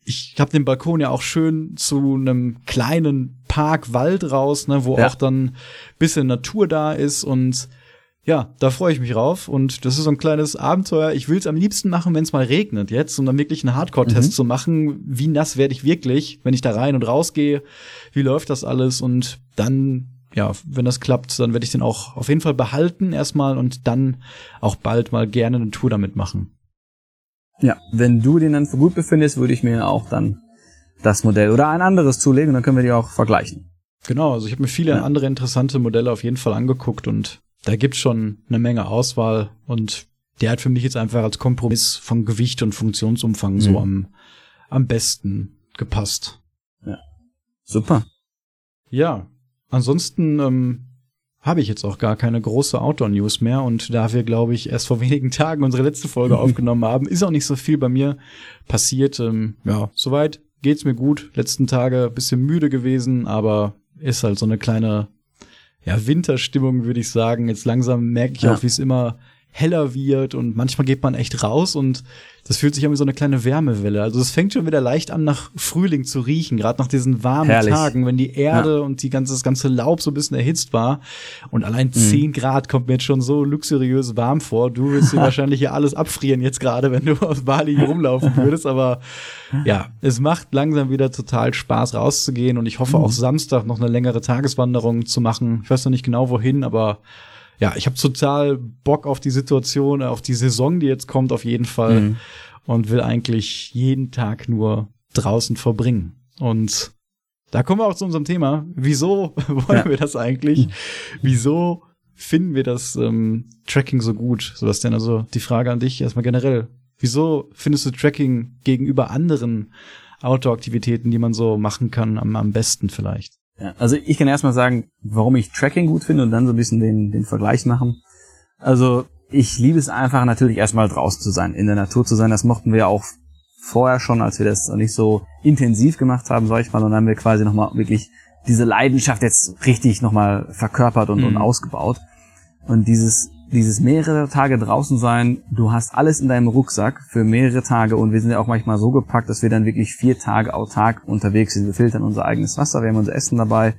ich habe den Balkon ja auch schön zu einem kleinen Park, Wald raus, ne, wo ja. auch dann bisschen Natur da ist und ja, da freue ich mich drauf und das ist so ein kleines Abenteuer. Ich will es am liebsten machen, wenn es mal regnet jetzt, um dann wirklich einen Hardcore-Test mhm. zu machen. Wie nass werde ich wirklich, wenn ich da rein und rausgehe? Wie läuft das alles? Und dann, ja, wenn das klappt, dann werde ich den auch auf jeden Fall behalten erstmal und dann auch bald mal gerne eine Tour damit machen. Ja, wenn du den dann für gut befindest, würde ich mir auch dann das Modell oder ein anderes zulegen, dann können wir die auch vergleichen. Genau, also ich habe mir viele ja. andere interessante Modelle auf jeden Fall angeguckt und da gibt's schon eine Menge Auswahl und der hat für mich jetzt einfach als Kompromiss von Gewicht und Funktionsumfang mhm. so am, am besten gepasst. Ja. Super. Ja. Ansonsten ähm, habe ich jetzt auch gar keine große Outdoor-News mehr. Und da wir, glaube ich, erst vor wenigen Tagen unsere letzte Folge aufgenommen haben, ist auch nicht so viel bei mir passiert. Ähm, ja, soweit geht's mir gut. Letzten Tage bisschen müde gewesen, aber ist halt so eine kleine ja, Winterstimmung, würde ich sagen. Jetzt langsam merke ich ja. auch, wie es immer heller wird und manchmal geht man echt raus und das fühlt sich an wie so eine kleine Wärmewelle. Also es fängt schon wieder leicht an, nach Frühling zu riechen, gerade nach diesen warmen Herrlich. Tagen, wenn die Erde ja. und die ganze, das ganze Laub so ein bisschen erhitzt war. Und allein mhm. Grad kommt mir jetzt schon so luxuriös warm vor. Du willst dir wahrscheinlich hier alles abfrieren jetzt gerade, wenn du aus Bali rumlaufen würdest. Aber ja, es macht langsam wieder total Spaß rauszugehen und ich hoffe mhm. auch Samstag noch eine längere Tageswanderung zu machen. Ich weiß noch nicht genau wohin, aber ja, ich habe total Bock auf die Situation, auf die Saison, die jetzt kommt, auf jeden Fall. Mhm. Und will eigentlich jeden Tag nur draußen verbringen. Und da kommen wir auch zu unserem Thema. Wieso wollen ja. wir das eigentlich? Wieso finden wir das ähm, Tracking so gut, Sebastian? Also die Frage an dich erstmal generell. Wieso findest du Tracking gegenüber anderen Outdoor-Aktivitäten, die man so machen kann, am, am besten vielleicht? Ja, also ich kann erstmal sagen, warum ich Tracking gut finde und dann so ein bisschen den, den Vergleich machen. Also ich liebe es einfach natürlich erstmal draußen zu sein, in der Natur zu sein. Das mochten wir ja auch vorher schon, als wir das nicht so intensiv gemacht haben, sag ich mal. Und dann haben wir quasi nochmal wirklich diese Leidenschaft jetzt richtig nochmal verkörpert und, mhm. und ausgebaut. Und dieses dieses mehrere Tage draußen sein, du hast alles in deinem Rucksack für mehrere Tage und wir sind ja auch manchmal so gepackt, dass wir dann wirklich vier Tage autark unterwegs sind. Wir filtern unser eigenes Wasser, wir haben unser Essen dabei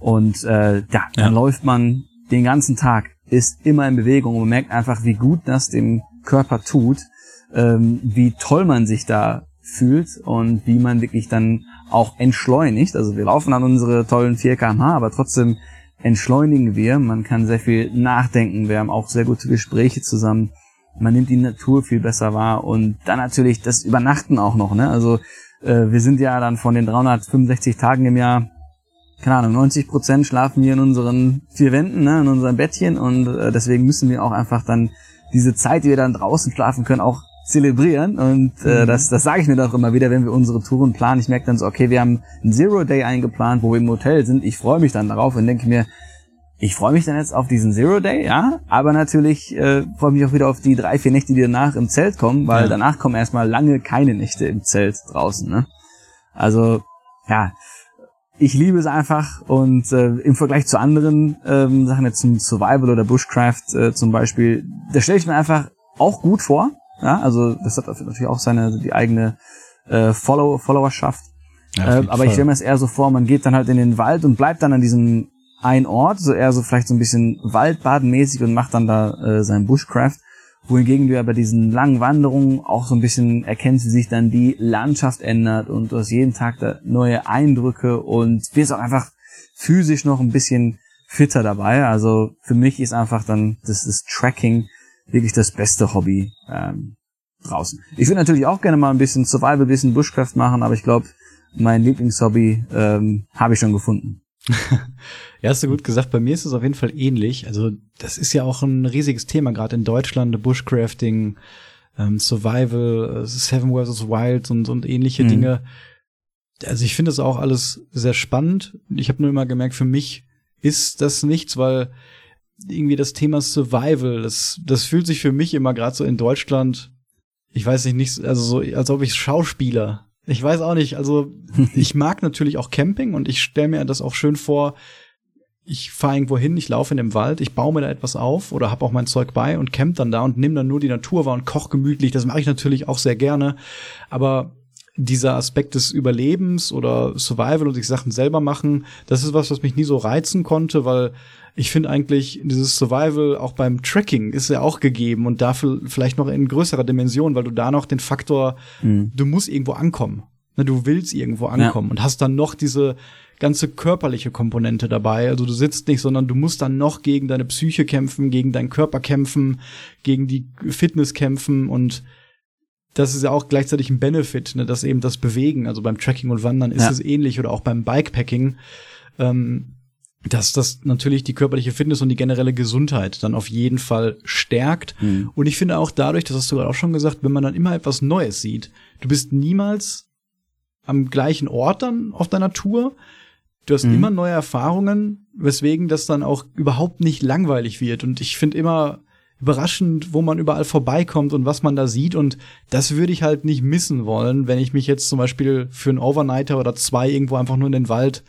und äh, ja, dann ja. läuft man den ganzen Tag, ist immer in Bewegung und man merkt einfach, wie gut das dem Körper tut, ähm, wie toll man sich da fühlt und wie man wirklich dann auch entschleunigt. Also wir laufen an unsere tollen 4 kmh, aber trotzdem entschleunigen wir. Man kann sehr viel nachdenken. Wir haben auch sehr gute Gespräche zusammen. Man nimmt die Natur viel besser wahr und dann natürlich das Übernachten auch noch. Ne? Also äh, wir sind ja dann von den 365 Tagen im Jahr, keine Ahnung, 90 Prozent schlafen wir in unseren vier Wänden, ne? in unserem Bettchen und äh, deswegen müssen wir auch einfach dann diese Zeit, die wir dann draußen schlafen können, auch zelebrieren und äh, mhm. das, das sage ich mir doch immer wieder, wenn wir unsere Touren planen. Ich merke dann so, okay, wir haben einen Zero Day eingeplant, wo wir im Hotel sind. Ich freue mich dann darauf und denke mir, ich freue mich dann jetzt auf diesen Zero Day, ja, aber natürlich äh, freue mich auch wieder auf die drei, vier Nächte, die danach im Zelt kommen, weil ja. danach kommen erstmal lange keine Nächte im Zelt draußen, ne? Also, ja, ich liebe es einfach und äh, im Vergleich zu anderen ähm, Sachen jetzt zum Survival oder Bushcraft äh, zum Beispiel, da stelle ich mir einfach auch gut vor. Ja, also das hat natürlich auch seine die eigene äh, Follow Followerschaft. Ja, äh, aber Fall. ich stelle mir es eher so vor, man geht dann halt in den Wald und bleibt dann an diesem einen Ort, so eher so vielleicht so ein bisschen Waldbadenmäßig und macht dann da äh, sein Bushcraft wohingegen du ja bei diesen langen Wanderungen auch so ein bisschen erkennst, wie sich dann die Landschaft ändert und du hast jeden Tag da neue Eindrücke und wirst auch einfach physisch noch ein bisschen fitter dabei. Also für mich ist einfach dann das, das Tracking wirklich das beste Hobby ähm, draußen. Ich würde natürlich auch gerne mal ein bisschen Survival, ein bisschen Bushcraft machen, aber ich glaube, mein Lieblingshobby ähm, habe ich schon gefunden. ja, hast du gut gesagt. Bei mir ist es auf jeden Fall ähnlich. Also das ist ja auch ein riesiges Thema, gerade in Deutschland, Bushcrafting, ähm, Survival, äh, Seven vs. Wild und, und ähnliche mhm. Dinge. Also ich finde das auch alles sehr spannend. Ich habe nur immer gemerkt, für mich ist das nichts, weil irgendwie das Thema Survival, das, das fühlt sich für mich immer gerade so in Deutschland, ich weiß nicht, nicht, also so, als ob ich Schauspieler ich weiß auch nicht. Also ich mag natürlich auch Camping und ich stelle mir das auch schön vor. Ich fahre irgendwo hin, ich laufe in dem Wald, ich baue mir da etwas auf oder habe auch mein Zeug bei und camp dann da und nehme dann nur die Natur wahr und koch gemütlich. Das mache ich natürlich auch sehr gerne. Aber dieser Aspekt des Überlebens oder Survival und sich Sachen selber machen, das ist was, was mich nie so reizen konnte, weil ich finde eigentlich dieses Survival auch beim Tracking ist ja auch gegeben und dafür vielleicht noch in größerer Dimension, weil du da noch den Faktor, mhm. du musst irgendwo ankommen. Ne, du willst irgendwo ankommen ja. und hast dann noch diese ganze körperliche Komponente dabei. Also du sitzt nicht, sondern du musst dann noch gegen deine Psyche kämpfen, gegen deinen Körper kämpfen, gegen die Fitness kämpfen und das ist ja auch gleichzeitig ein Benefit, ne, dass eben das Bewegen, also beim Tracking und Wandern ist ja. es ähnlich oder auch beim Bikepacking. Ähm, dass das natürlich die körperliche Fitness und die generelle Gesundheit dann auf jeden Fall stärkt. Mhm. Und ich finde auch dadurch, das hast du gerade auch schon gesagt, wenn man dann immer etwas Neues sieht, du bist niemals am gleichen Ort dann auf deiner Tour. Du hast mhm. immer neue Erfahrungen, weswegen das dann auch überhaupt nicht langweilig wird. Und ich finde immer überraschend, wo man überall vorbeikommt und was man da sieht. Und das würde ich halt nicht missen wollen, wenn ich mich jetzt zum Beispiel für einen Overnighter oder zwei irgendwo einfach nur in den Wald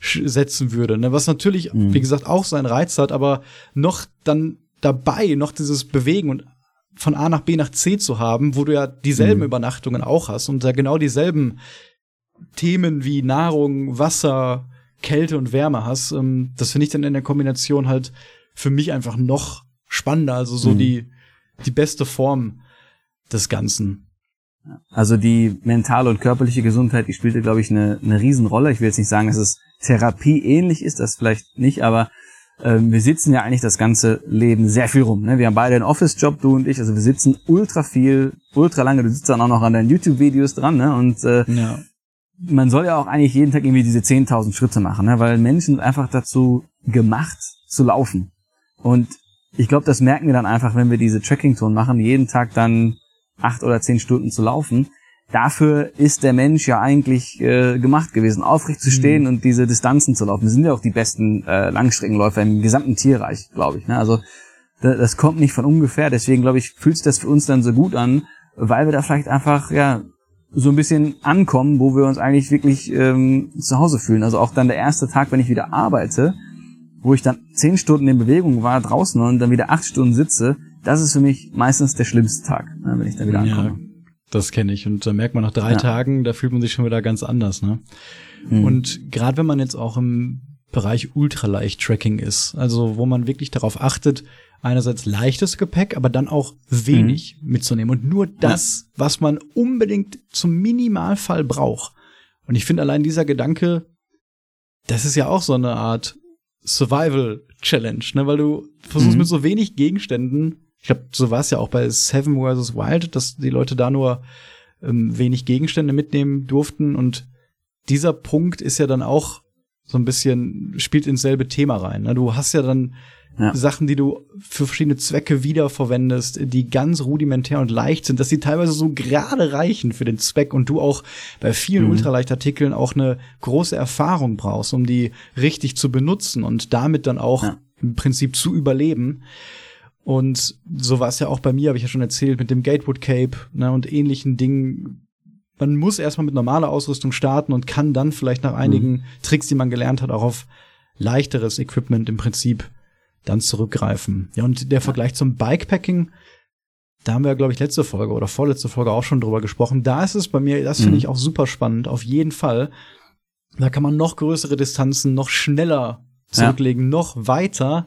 setzen würde. Ne? Was natürlich, mhm. wie gesagt, auch seinen Reiz hat, aber noch dann dabei, noch dieses Bewegen und von A nach B nach C zu haben, wo du ja dieselben mhm. Übernachtungen auch hast und da genau dieselben Themen wie Nahrung, Wasser, Kälte und Wärme hast, ähm, das finde ich dann in der Kombination halt für mich einfach noch spannender, also so mhm. die, die beste Form des Ganzen. Also die mentale und körperliche Gesundheit, die spielte, glaube ich, eine, eine Riesenrolle. Ich will jetzt nicht sagen, dass es Therapie ähnlich ist, das vielleicht nicht, aber ähm, wir sitzen ja eigentlich das ganze Leben sehr viel rum. Ne? Wir haben beide einen Office-Job, du und ich, also wir sitzen ultra viel, ultra lange. Du sitzt dann auch noch an deinen YouTube-Videos dran, ne? Und äh, ja. man soll ja auch eigentlich jeden Tag irgendwie diese 10.000 Schritte machen, ne? weil Menschen sind einfach dazu gemacht zu laufen. Und ich glaube, das merken wir dann einfach, wenn wir diese Tracking-Touren machen, jeden Tag dann acht oder zehn Stunden zu laufen dafür ist der Mensch ja eigentlich äh, gemacht gewesen, aufrecht zu stehen mhm. und diese Distanzen zu laufen. Wir sind ja auch die besten äh, Langstreckenläufer im gesamten Tierreich, glaube ich. Ne? Also das kommt nicht von ungefähr. Deswegen glaube ich, fühlt sich das für uns dann so gut an, weil wir da vielleicht einfach ja so ein bisschen ankommen, wo wir uns eigentlich wirklich ähm, zu Hause fühlen. Also auch dann der erste Tag, wenn ich wieder arbeite, wo ich dann zehn Stunden in Bewegung war draußen und dann wieder acht Stunden sitze, das ist für mich meistens der schlimmste Tag, ne, wenn ich dann wieder ankomme. Ja das kenne ich. Und da merkt man nach drei ja. Tagen, da fühlt man sich schon wieder ganz anders, ne? Mhm. Und gerade wenn man jetzt auch im Bereich Ultraleicht-Tracking ist, also wo man wirklich darauf achtet, einerseits leichtes Gepäck, aber dann auch wenig mhm. mitzunehmen und nur das, ja. was man unbedingt zum Minimalfall braucht. Und ich finde allein dieser Gedanke, das ist ja auch so eine Art Survival Challenge, ne, weil du versuchst mhm. mit so wenig Gegenständen ich glaube, so war es ja auch bei Seven vs. Wild, dass die Leute da nur ähm, wenig Gegenstände mitnehmen durften. Und dieser Punkt ist ja dann auch so ein bisschen, spielt ins selbe Thema rein. Ne? Du hast ja dann ja. Sachen, die du für verschiedene Zwecke wiederverwendest, die ganz rudimentär und leicht sind, dass sie teilweise so gerade reichen für den Zweck und du auch bei vielen mhm. Ultraleichtartikeln auch eine große Erfahrung brauchst, um die richtig zu benutzen und damit dann auch ja. im Prinzip zu überleben. Und so war es ja auch bei mir, habe ich ja schon erzählt, mit dem Gatewood Cape ne, und ähnlichen Dingen, man muss erstmal mit normaler Ausrüstung starten und kann dann vielleicht nach einigen mhm. Tricks, die man gelernt hat, auch auf leichteres Equipment im Prinzip dann zurückgreifen. Ja, und der Vergleich zum Bikepacking, da haben wir, glaube ich, letzte Folge oder vorletzte Folge auch schon drüber gesprochen. Da ist es bei mir, das finde mhm. ich auch super spannend, auf jeden Fall. Da kann man noch größere Distanzen, noch schneller zurücklegen, ja. noch weiter.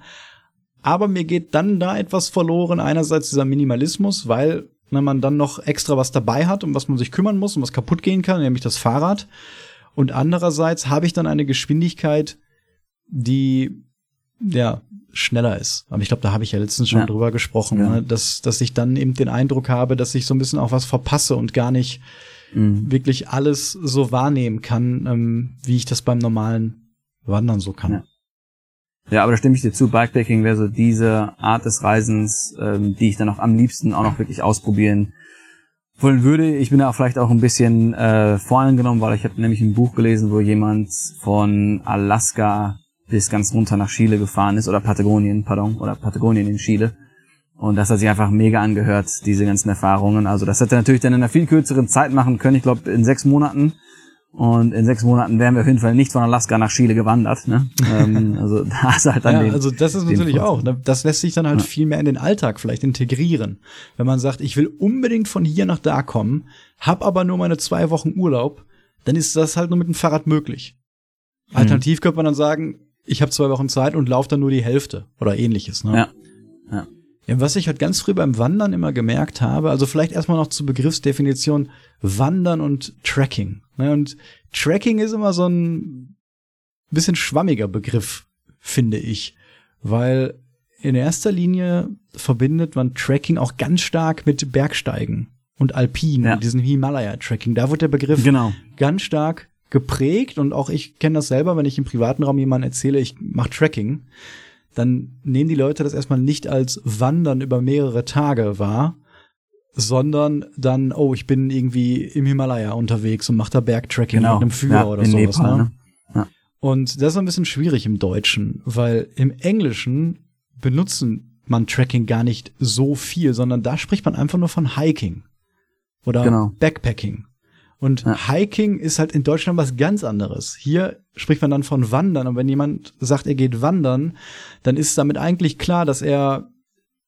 Aber mir geht dann da etwas verloren. Einerseits dieser Minimalismus, weil wenn man dann noch extra was dabei hat, um was man sich kümmern muss und was kaputt gehen kann, nämlich das Fahrrad. Und andererseits habe ich dann eine Geschwindigkeit, die ja schneller ist. Aber ich glaube, da habe ich ja letztens schon ja. drüber gesprochen, ja. ne? dass, dass ich dann eben den Eindruck habe, dass ich so ein bisschen auch was verpasse und gar nicht mhm. wirklich alles so wahrnehmen kann, ähm, wie ich das beim normalen Wandern so kann. Ja. Ja, aber da stimme ich dir zu. Bikepacking wäre so diese Art des Reisens, ähm, die ich dann auch am liebsten auch noch wirklich ausprobieren wollen würde. Ich bin da vielleicht auch ein bisschen äh, vorangenommen, weil ich habe nämlich ein Buch gelesen, wo jemand von Alaska bis ganz runter nach Chile gefahren ist, oder Patagonien, pardon, oder Patagonien in Chile. Und das hat sich einfach mega angehört, diese ganzen Erfahrungen. Also das hätte er natürlich dann in einer viel kürzeren Zeit machen können, ich glaube in sechs Monaten. Und in sechs Monaten wären wir auf jeden Fall nicht von Alaska nach Chile gewandert. Ne? ähm, also da ist halt dann ja, den, also das ist natürlich auch. Ne? Das lässt sich dann halt ja. viel mehr in den Alltag vielleicht integrieren. Wenn man sagt, ich will unbedingt von hier nach da kommen, hab aber nur meine zwei Wochen Urlaub, dann ist das halt nur mit dem Fahrrad möglich. Mhm. Alternativ könnte man dann sagen, ich habe zwei Wochen Zeit und laufe dann nur die Hälfte oder ähnliches. Ne? Ja. ja. Ja, was ich halt ganz früh beim Wandern immer gemerkt habe, also vielleicht erstmal noch zur Begriffsdefinition Wandern und Tracking. Ne? Und Tracking ist immer so ein bisschen schwammiger Begriff, finde ich, weil in erster Linie verbindet man Tracking auch ganz stark mit Bergsteigen und Alpin ja. diesem Himalaya-Tracking. Da wird der Begriff genau. ganz stark geprägt und auch ich kenne das selber, wenn ich im privaten Raum jemandem erzähle, ich mache Tracking, dann nehmen die Leute das erstmal nicht als Wandern über mehrere Tage wahr, sondern dann, oh, ich bin irgendwie im Himalaya unterwegs und mache da Bergtracking genau. mit einem Führer ja, oder sowas. Nepal, ne? ne? Ja. Und das ist ein bisschen schwierig im Deutschen, weil im Englischen benutzen man Tracking gar nicht so viel, sondern da spricht man einfach nur von Hiking oder genau. Backpacking. Und ja. Hiking ist halt in Deutschland was ganz anderes. Hier spricht man dann von Wandern. Und wenn jemand sagt, er geht wandern, dann ist damit eigentlich klar, dass er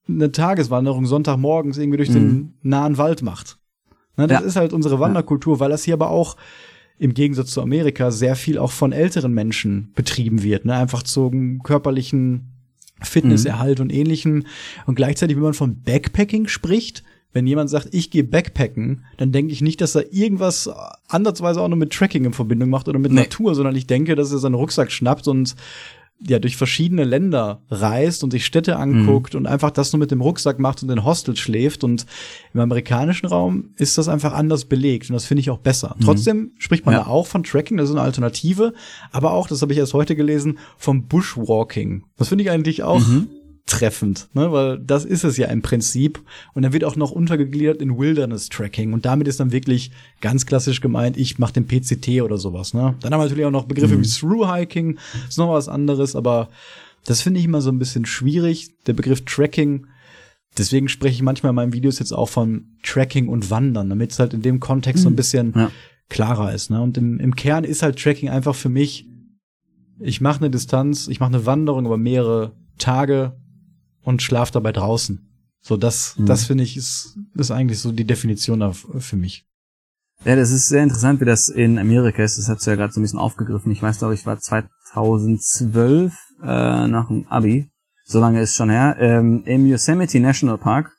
eine Tageswanderung Sonntagmorgens irgendwie durch mhm. den nahen Wald macht. Ne, das ja. ist halt unsere Wanderkultur, weil das hier aber auch im Gegensatz zu Amerika sehr viel auch von älteren Menschen betrieben wird. Ne? Einfach zum körperlichen Fitnesserhalt mhm. und ähnlichen. Und gleichzeitig, wenn man von Backpacking spricht, wenn jemand sagt, ich gehe Backpacken, dann denke ich nicht, dass er irgendwas andersweise auch nur mit Tracking in Verbindung macht oder mit nee. Natur, sondern ich denke, dass er seinen Rucksack schnappt und ja durch verschiedene Länder reist und sich Städte anguckt mhm. und einfach das nur mit dem Rucksack macht und in Hostel schläft und im amerikanischen Raum ist das einfach anders belegt und das finde ich auch besser. Mhm. Trotzdem spricht man ja. da auch von Tracking, das ist eine Alternative, aber auch, das habe ich erst heute gelesen, vom Bushwalking. Das finde ich eigentlich auch mhm treffend, ne? weil das ist es ja im Prinzip. Und dann wird auch noch untergegliedert in Wilderness Tracking. Und damit ist dann wirklich ganz klassisch gemeint, ich mache den PCT oder sowas. Ne? Dann haben wir natürlich auch noch Begriffe mhm. wie Through Hiking, ist noch was anderes, aber das finde ich immer so ein bisschen schwierig, der Begriff Tracking. Deswegen spreche ich manchmal in meinen Videos jetzt auch von Tracking und Wandern, damit es halt in dem Kontext mhm. so ein mhm. bisschen ja. klarer ist. Ne? Und im, im Kern ist halt Tracking einfach für mich, ich mache eine Distanz, ich mache eine Wanderung über mehrere Tage und schlaf dabei draußen. So, das, mhm. das finde ich, ist, ist eigentlich so die Definition für mich. Ja, das ist sehr interessant, wie das in Amerika ist. Das hat du ja gerade so ein bisschen aufgegriffen. Ich weiß, glaube ich, war 2012 äh, nach dem Abi. So lange ist schon her. Ähm, Im Yosemite National Park.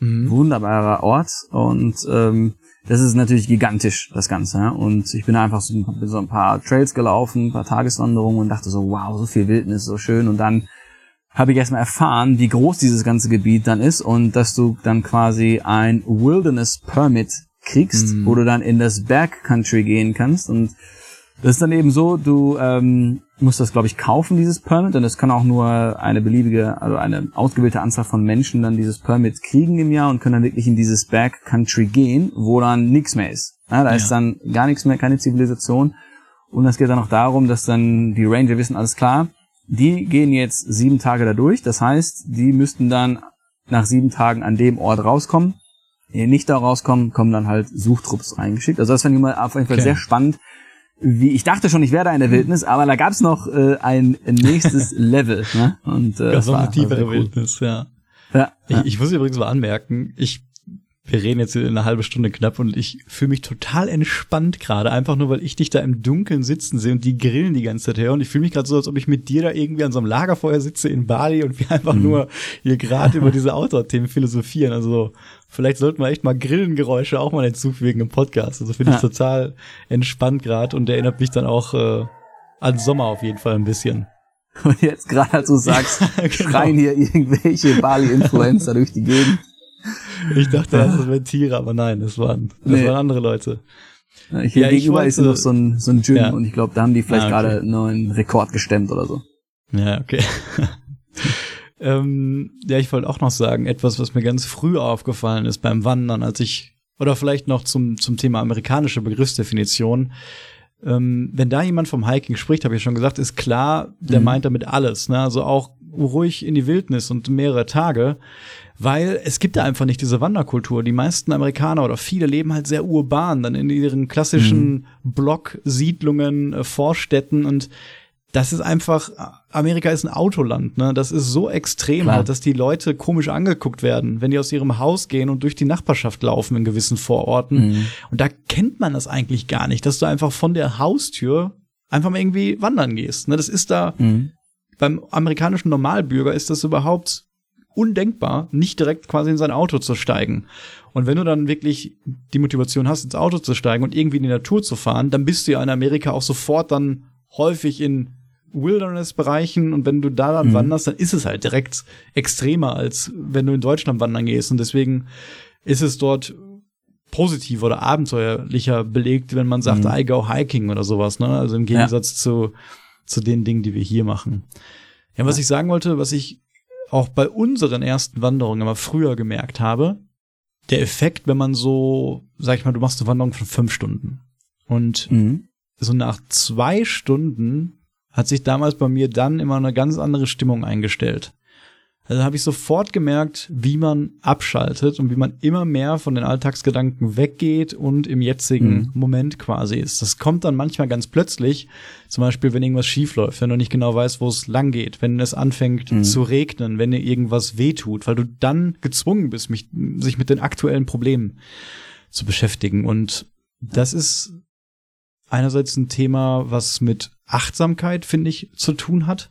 Mhm. Wunderbarer Ort. Und ähm, das ist natürlich gigantisch, das Ganze. Ja? Und ich bin einfach so, so ein paar Trails gelaufen, ein paar Tageswanderungen und dachte so, wow, so viel Wildnis, so schön. Und dann habe ich erstmal erfahren, wie groß dieses ganze Gebiet dann ist und dass du dann quasi ein Wilderness Permit kriegst, mm. wo du dann in das Backcountry gehen kannst und das ist dann eben so, du ähm, musst das, glaube ich, kaufen, dieses Permit, und es kann auch nur eine beliebige, also eine ausgewählte Anzahl von Menschen dann dieses Permit kriegen im Jahr und können dann wirklich in dieses Backcountry gehen, wo dann nichts mehr ist. Ja, da ja. ist dann gar nichts mehr, keine Zivilisation. Und es geht dann auch darum, dass dann die Ranger wissen, alles klar, die gehen jetzt sieben Tage da durch. Das heißt, die müssten dann nach sieben Tagen an dem Ort rauskommen. die nicht da rauskommen, kommen dann halt Suchtrupps reingeschickt. Also das fand ich mal auf jeden Fall okay. sehr spannend. Wie ich dachte schon, ich werde in der Wildnis, aber da gab's noch äh, ein nächstes Level. Ne? Und äh, Ganz noch eine tiefere. Wildnis, ja. ja, ich, ja. ich muss übrigens mal anmerken, ich wir reden jetzt eine halbe Stunde knapp und ich fühle mich total entspannt gerade, einfach nur, weil ich dich da im Dunkeln sitzen sehe und die grillen die ganze Zeit her und ich fühle mich gerade so, als ob ich mit dir da irgendwie an so einem Lagerfeuer sitze in Bali und wir einfach mhm. nur hier gerade über diese Outdoor-Themen philosophieren. Also vielleicht sollten wir echt mal Grillengeräusche auch mal hinzufügen im Podcast. Also finde ich ja. total entspannt gerade und erinnert mich dann auch äh, an Sommer auf jeden Fall ein bisschen. Und jetzt gerade, als du sagst, genau. schreien hier irgendwelche Bali-Influencer durch die Gegend. Ich dachte, das wären Tiere, aber nein, das waren, das nee. waren andere Leute. Hier ja, gegenüber wollte, ist noch so ein, so ein Gym ja. und ich glaube, da haben die vielleicht ah, okay. gerade einen neuen Rekord gestemmt oder so. Ja, okay. ähm, ja, ich wollte auch noch sagen, etwas, was mir ganz früh aufgefallen ist beim Wandern, als ich, oder vielleicht noch zum, zum Thema amerikanische Begriffsdefinition. Ähm, wenn da jemand vom Hiking spricht, habe ich schon gesagt, ist klar, der mhm. meint damit alles. Ne? Also auch ruhig in die Wildnis und mehrere Tage weil es gibt da einfach nicht diese Wanderkultur. Die meisten Amerikaner oder viele leben halt sehr urban, dann in ihren klassischen mhm. Blocksiedlungen, äh, Vorstädten und das ist einfach, Amerika ist ein Autoland, ne? Das ist so extrem halt, dass die Leute komisch angeguckt werden, wenn die aus ihrem Haus gehen und durch die Nachbarschaft laufen in gewissen Vororten. Mhm. Und da kennt man das eigentlich gar nicht, dass du einfach von der Haustür einfach mal irgendwie wandern gehst. Ne? Das ist da, mhm. Beim amerikanischen Normalbürger ist das überhaupt undenkbar, nicht direkt quasi in sein Auto zu steigen. Und wenn du dann wirklich die Motivation hast, ins Auto zu steigen und irgendwie in die Natur zu fahren, dann bist du ja in Amerika auch sofort dann häufig in Wilderness-Bereichen und wenn du da dann mhm. wanderst, dann ist es halt direkt extremer, als wenn du in Deutschland wandern gehst. Und deswegen ist es dort positiv oder abenteuerlicher belegt, wenn man sagt, mhm. I go hiking oder sowas, ne? Also im Gegensatz ja. zu, zu den Dingen, die wir hier machen. Ja, was ich sagen wollte, was ich auch bei unseren ersten Wanderungen immer früher gemerkt habe, der Effekt, wenn man so, sag ich mal, du machst eine Wanderung von fünf Stunden und mhm. so nach zwei Stunden hat sich damals bei mir dann immer eine ganz andere Stimmung eingestellt. Also habe ich sofort gemerkt, wie man abschaltet und wie man immer mehr von den Alltagsgedanken weggeht und im jetzigen mhm. Moment quasi ist. Das kommt dann manchmal ganz plötzlich, zum Beispiel, wenn irgendwas schief läuft, wenn du nicht genau weißt, wo es lang geht, wenn es anfängt mhm. zu regnen, wenn dir irgendwas wehtut, weil du dann gezwungen bist, mich, sich mit den aktuellen Problemen zu beschäftigen. Und das ist einerseits ein Thema, was mit Achtsamkeit, finde ich, zu tun hat.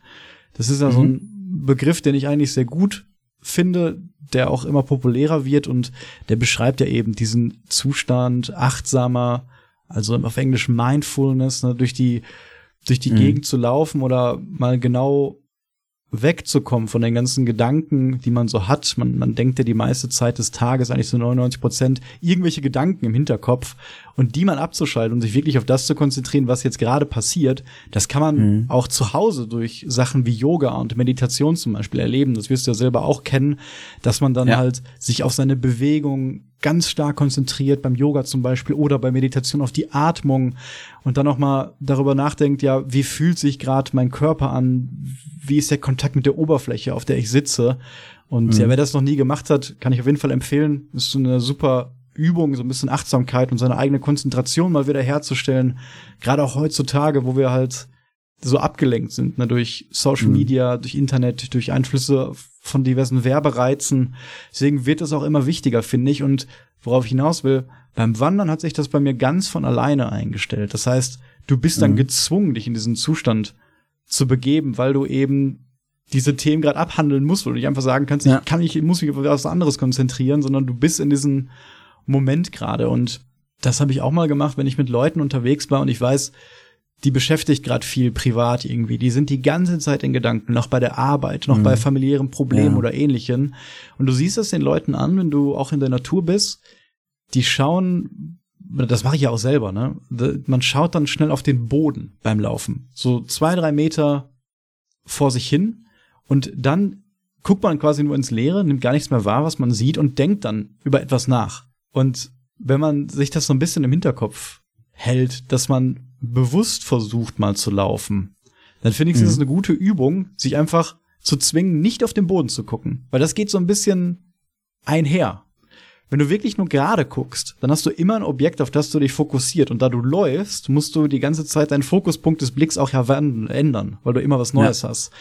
Das ist ja mhm. so ein Begriff, den ich eigentlich sehr gut finde, der auch immer populärer wird und der beschreibt ja eben diesen Zustand achtsamer, also auf Englisch Mindfulness, ne, durch die durch die mhm. Gegend zu laufen oder mal genau wegzukommen von den ganzen Gedanken, die man so hat. Man, man denkt ja die meiste Zeit des Tages, eigentlich so 99 Prozent, irgendwelche Gedanken im Hinterkopf und die mal abzuschalten und sich wirklich auf das zu konzentrieren, was jetzt gerade passiert. Das kann man mhm. auch zu Hause durch Sachen wie Yoga und Meditation zum Beispiel erleben. Das wirst du ja selber auch kennen, dass man dann ja. halt sich auf seine Bewegung ganz stark konzentriert, beim Yoga zum Beispiel oder bei Meditation auf die Atmung und dann auch mal darüber nachdenkt, ja, wie fühlt sich gerade mein Körper an, wie ist der Kontakt mit der Oberfläche, auf der ich sitze. Und mhm. ja, wer das noch nie gemacht hat, kann ich auf jeden Fall empfehlen. ist so eine super Übung, so ein bisschen Achtsamkeit und seine eigene Konzentration mal wieder herzustellen. Gerade auch heutzutage, wo wir halt so abgelenkt sind, ne, durch Social mhm. Media, durch Internet, durch Einflüsse von diversen Werbereizen. Deswegen wird es auch immer wichtiger, finde ich. Und worauf ich hinaus will, beim Wandern hat sich das bei mir ganz von alleine eingestellt. Das heißt, du bist dann mhm. gezwungen, dich in diesen Zustand zu begeben, weil du eben diese Themen gerade abhandeln musst, wo du nicht einfach sagen kannst, ja. ich kann nicht, muss mich auf was anderes konzentrieren, sondern du bist in diesem Moment gerade. Und das habe ich auch mal gemacht, wenn ich mit Leuten unterwegs war und ich weiß, die beschäftigt gerade viel privat irgendwie. Die sind die ganze Zeit in Gedanken, noch bei der Arbeit, noch mhm. bei familiären Problemen ja. oder ähnlichen. Und du siehst es den Leuten an, wenn du auch in der Natur bist, die schauen, das mache ich ja auch selber, ne? Man schaut dann schnell auf den Boden beim Laufen. So zwei, drei Meter vor sich hin. Und dann guckt man quasi nur ins Leere, nimmt gar nichts mehr wahr, was man sieht und denkt dann über etwas nach. Und wenn man sich das so ein bisschen im Hinterkopf hält, dass man bewusst versucht mal zu laufen, dann finde ich, mhm. ist es eine gute Übung, sich einfach zu zwingen, nicht auf den Boden zu gucken. Weil das geht so ein bisschen einher. Wenn du wirklich nur gerade guckst, dann hast du immer ein Objekt, auf das du dich fokussiert. Und da du läufst, musst du die ganze Zeit deinen Fokuspunkt des Blicks auch ja ändern, weil du immer was Neues ja. hast.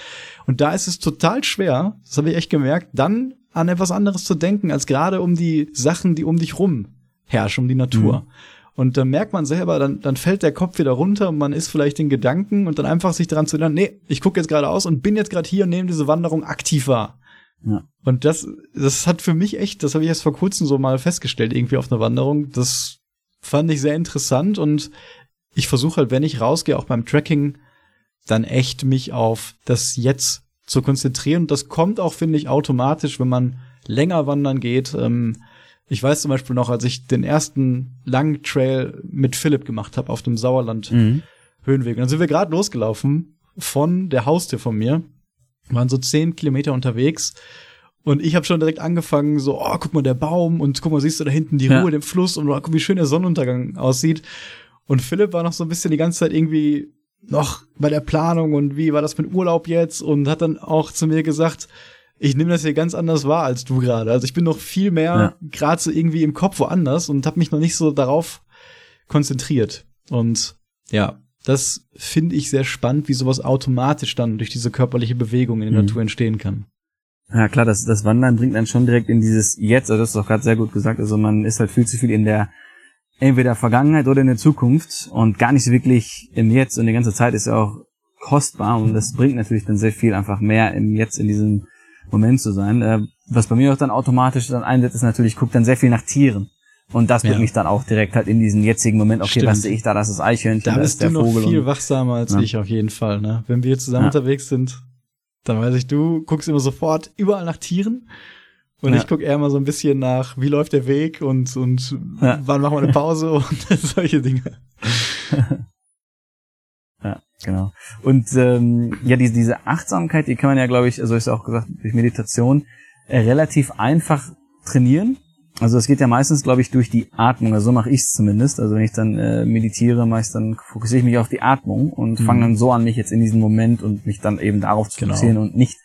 Und da ist es total schwer, das habe ich echt gemerkt, dann an etwas anderes zu denken, als gerade um die Sachen, die um dich rum herrschen, um die Natur. Mhm. Und dann merkt man selber, dann, dann fällt der Kopf wieder runter und man ist vielleicht in Gedanken und dann einfach sich daran zu erinnern, nee, ich gucke jetzt gerade aus und bin jetzt gerade hier und nehme diese Wanderung aktiv wahr. Ja. Und das, das hat für mich echt, das habe ich erst vor kurzem so mal festgestellt, irgendwie auf einer Wanderung. Das fand ich sehr interessant und ich versuche halt, wenn ich rausgehe, auch beim Tracking, dann echt mich auf das Jetzt zu konzentrieren. Und das kommt auch, finde ich, automatisch, wenn man länger wandern geht. Ähm, ich weiß zum Beispiel noch, als ich den ersten langen Trail mit Philipp gemacht habe auf dem Sauerland mhm. Höhenweg. Und dann sind wir gerade losgelaufen von der Haustür von mir waren so zehn Kilometer unterwegs. Und ich habe schon direkt angefangen, so, oh, guck mal, der Baum und guck mal, siehst du da hinten die ja. Ruhe, den Fluss und oh, guck, wie schön der Sonnenuntergang aussieht. Und Philipp war noch so ein bisschen die ganze Zeit irgendwie noch bei der Planung und wie war das mit Urlaub jetzt und hat dann auch zu mir gesagt, ich nehme das hier ganz anders wahr als du gerade. Also ich bin noch viel mehr ja. gerade so irgendwie im Kopf woanders und habe mich noch nicht so darauf konzentriert. Und ja, das finde ich sehr spannend, wie sowas automatisch dann durch diese körperliche Bewegung in der mhm. Natur entstehen kann. Ja klar, das, das Wandern bringt dann schon direkt in dieses Jetzt, also das ist doch gerade sehr gut gesagt, also man ist halt viel zu viel in der entweder Vergangenheit oder in der Zukunft und gar nicht so wirklich im Jetzt und die ganze Zeit ist ja auch kostbar und das bringt natürlich dann sehr viel einfach mehr im Jetzt in diesem Moment zu sein. Äh, was bei mir auch dann automatisch dann einsetzt, ist natürlich, ich gucke dann sehr viel nach Tieren. Und das bringt ja. mich dann auch direkt halt in diesen jetzigen Moment, okay, Stimmt. was sehe ich da, das ist Eichhörnchen, da ist der du Vogel. noch viel wachsamer als ja. ich auf jeden Fall. Ne? Wenn wir zusammen ja. unterwegs sind, dann weiß ich, du guckst immer sofort überall nach Tieren. Und ich gucke eher mal so ein bisschen nach, wie läuft der Weg und, und wann machen wir eine Pause und solche Dinge. genau. Und ähm, ja, diese, diese Achtsamkeit, die kann man ja, glaube ich, also ist auch gesagt, durch Meditation äh, relativ einfach trainieren. Also es geht ja meistens, glaube ich, durch die Atmung. Also so mache ich es zumindest. Also wenn ich dann äh, meditiere, meist dann fokussiere ich mich auf die Atmung und mhm. fange dann so an, mich jetzt in diesem Moment und mich dann eben darauf zu genau. fokussieren genau. und nicht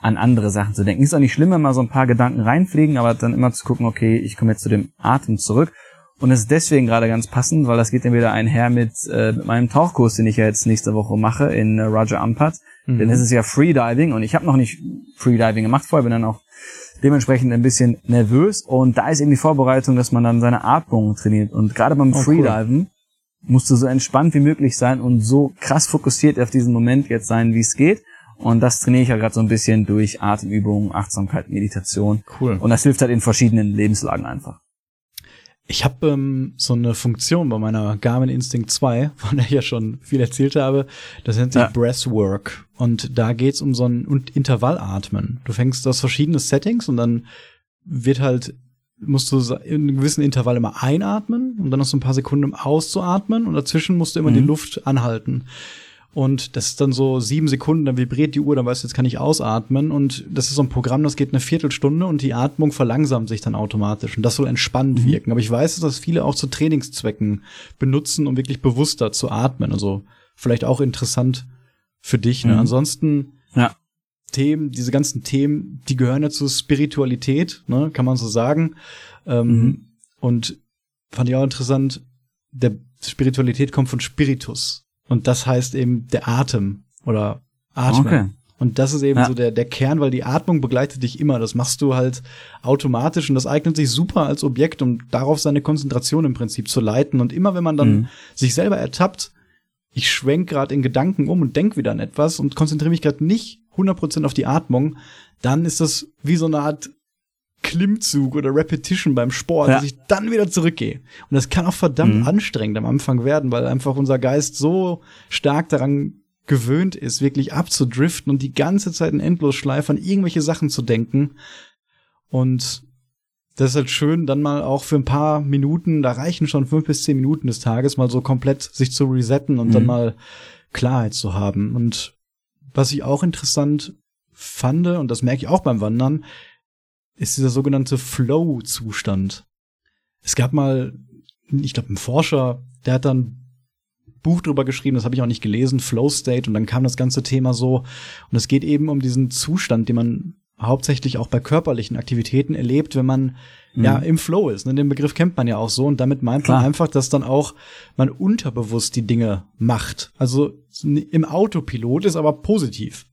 an andere Sachen zu denken. Ist auch nicht schlimm, wenn mal so ein paar Gedanken reinfliegen, aber dann immer zu gucken, okay, ich komme jetzt zu dem Atem zurück. Und es ist deswegen gerade ganz passend, weil das geht dann wieder einher mit, äh, mit meinem Tauchkurs, den ich ja jetzt nächste Woche mache in äh, Roger Ampat. Mhm. Denn es ist ja Freediving und ich habe noch nicht Freediving gemacht vorher, bin dann auch dementsprechend ein bisschen nervös und da ist eben die Vorbereitung, dass man dann seine Atmung trainiert und gerade beim oh, Freediven cool. musst du so entspannt wie möglich sein und so krass fokussiert auf diesen Moment jetzt sein, wie es geht und das trainiere ich ja gerade so ein bisschen durch Atemübungen, Achtsamkeit, Meditation. Cool. Und das hilft halt in verschiedenen Lebenslagen einfach. Ich habe ähm, so eine Funktion bei meiner Garmin Instinct 2, von der ich ja schon viel erzählt habe. Das nennt sich ja. Breathwork. Und da geht's um so ein Intervallatmen. Du fängst aus verschiedene Settings und dann wird halt, musst du in einem gewissen Intervall immer einatmen und dann noch so ein paar Sekunden um auszuatmen und dazwischen musst du immer mhm. die Luft anhalten. Und das ist dann so sieben Sekunden, dann vibriert die Uhr, dann weißt du, jetzt kann ich ausatmen. Und das ist so ein Programm, das geht eine Viertelstunde und die Atmung verlangsamt sich dann automatisch. Und das soll entspannend mhm. wirken. Aber ich weiß, dass das viele auch zu Trainingszwecken benutzen, um wirklich bewusster zu atmen. Also vielleicht auch interessant für dich. Ne? Mhm. Ansonsten ja. Themen, diese ganzen Themen, die gehören ja zur Spiritualität, ne? kann man so sagen. Ähm, mhm. Und fand ich auch interessant, der Spiritualität kommt von Spiritus. Und das heißt eben der Atem oder Atmen. Okay. Und das ist eben ja. so der, der Kern, weil die Atmung begleitet dich immer. Das machst du halt automatisch und das eignet sich super als Objekt, um darauf seine Konzentration im Prinzip zu leiten. Und immer wenn man dann mhm. sich selber ertappt, ich schwenk gerade in Gedanken um und denk wieder an etwas und konzentriere mich gerade nicht 100% auf die Atmung, dann ist das wie so eine Art Klimmzug oder Repetition beim Sport, ja. dass ich dann wieder zurückgehe. Und das kann auch verdammt mhm. anstrengend am Anfang werden, weil einfach unser Geist so stark daran gewöhnt ist, wirklich abzudriften und die ganze Zeit in Endlosschleife an irgendwelche Sachen zu denken. Und das ist halt schön, dann mal auch für ein paar Minuten, da reichen schon fünf bis zehn Minuten des Tages, mal so komplett sich zu resetten und mhm. dann mal Klarheit zu haben. Und was ich auch interessant fand, und das merke ich auch beim Wandern, ist dieser sogenannte Flow-Zustand. Es gab mal, ich glaube, ein Forscher, der hat dann Buch drüber geschrieben, das habe ich auch nicht gelesen, Flow State, und dann kam das ganze Thema so. Und es geht eben um diesen Zustand, den man hauptsächlich auch bei körperlichen Aktivitäten erlebt, wenn man mhm. ja im Flow ist. Ne? Den Begriff kennt man ja auch so und damit meint Klar. man einfach, dass dann auch man unterbewusst die Dinge macht. Also im Autopilot ist aber positiv.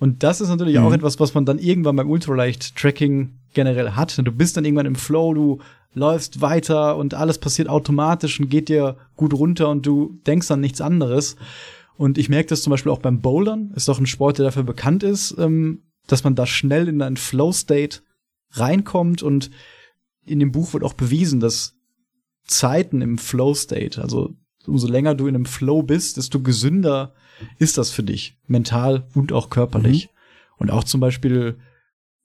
Und das ist natürlich mhm. auch etwas, was man dann irgendwann beim Ultraleicht-Tracking generell hat. Du bist dann irgendwann im Flow, du läufst weiter und alles passiert automatisch und geht dir gut runter und du denkst an nichts anderes. Und ich merke das zum Beispiel auch beim Bouldern, ist doch ein Sport, der dafür bekannt ist, ähm, dass man da schnell in einen Flow-State reinkommt und in dem Buch wird auch bewiesen, dass Zeiten im Flow-State, also umso länger du in einem Flow bist, desto gesünder ist das für dich, mental und auch körperlich. Mhm. Und auch zum Beispiel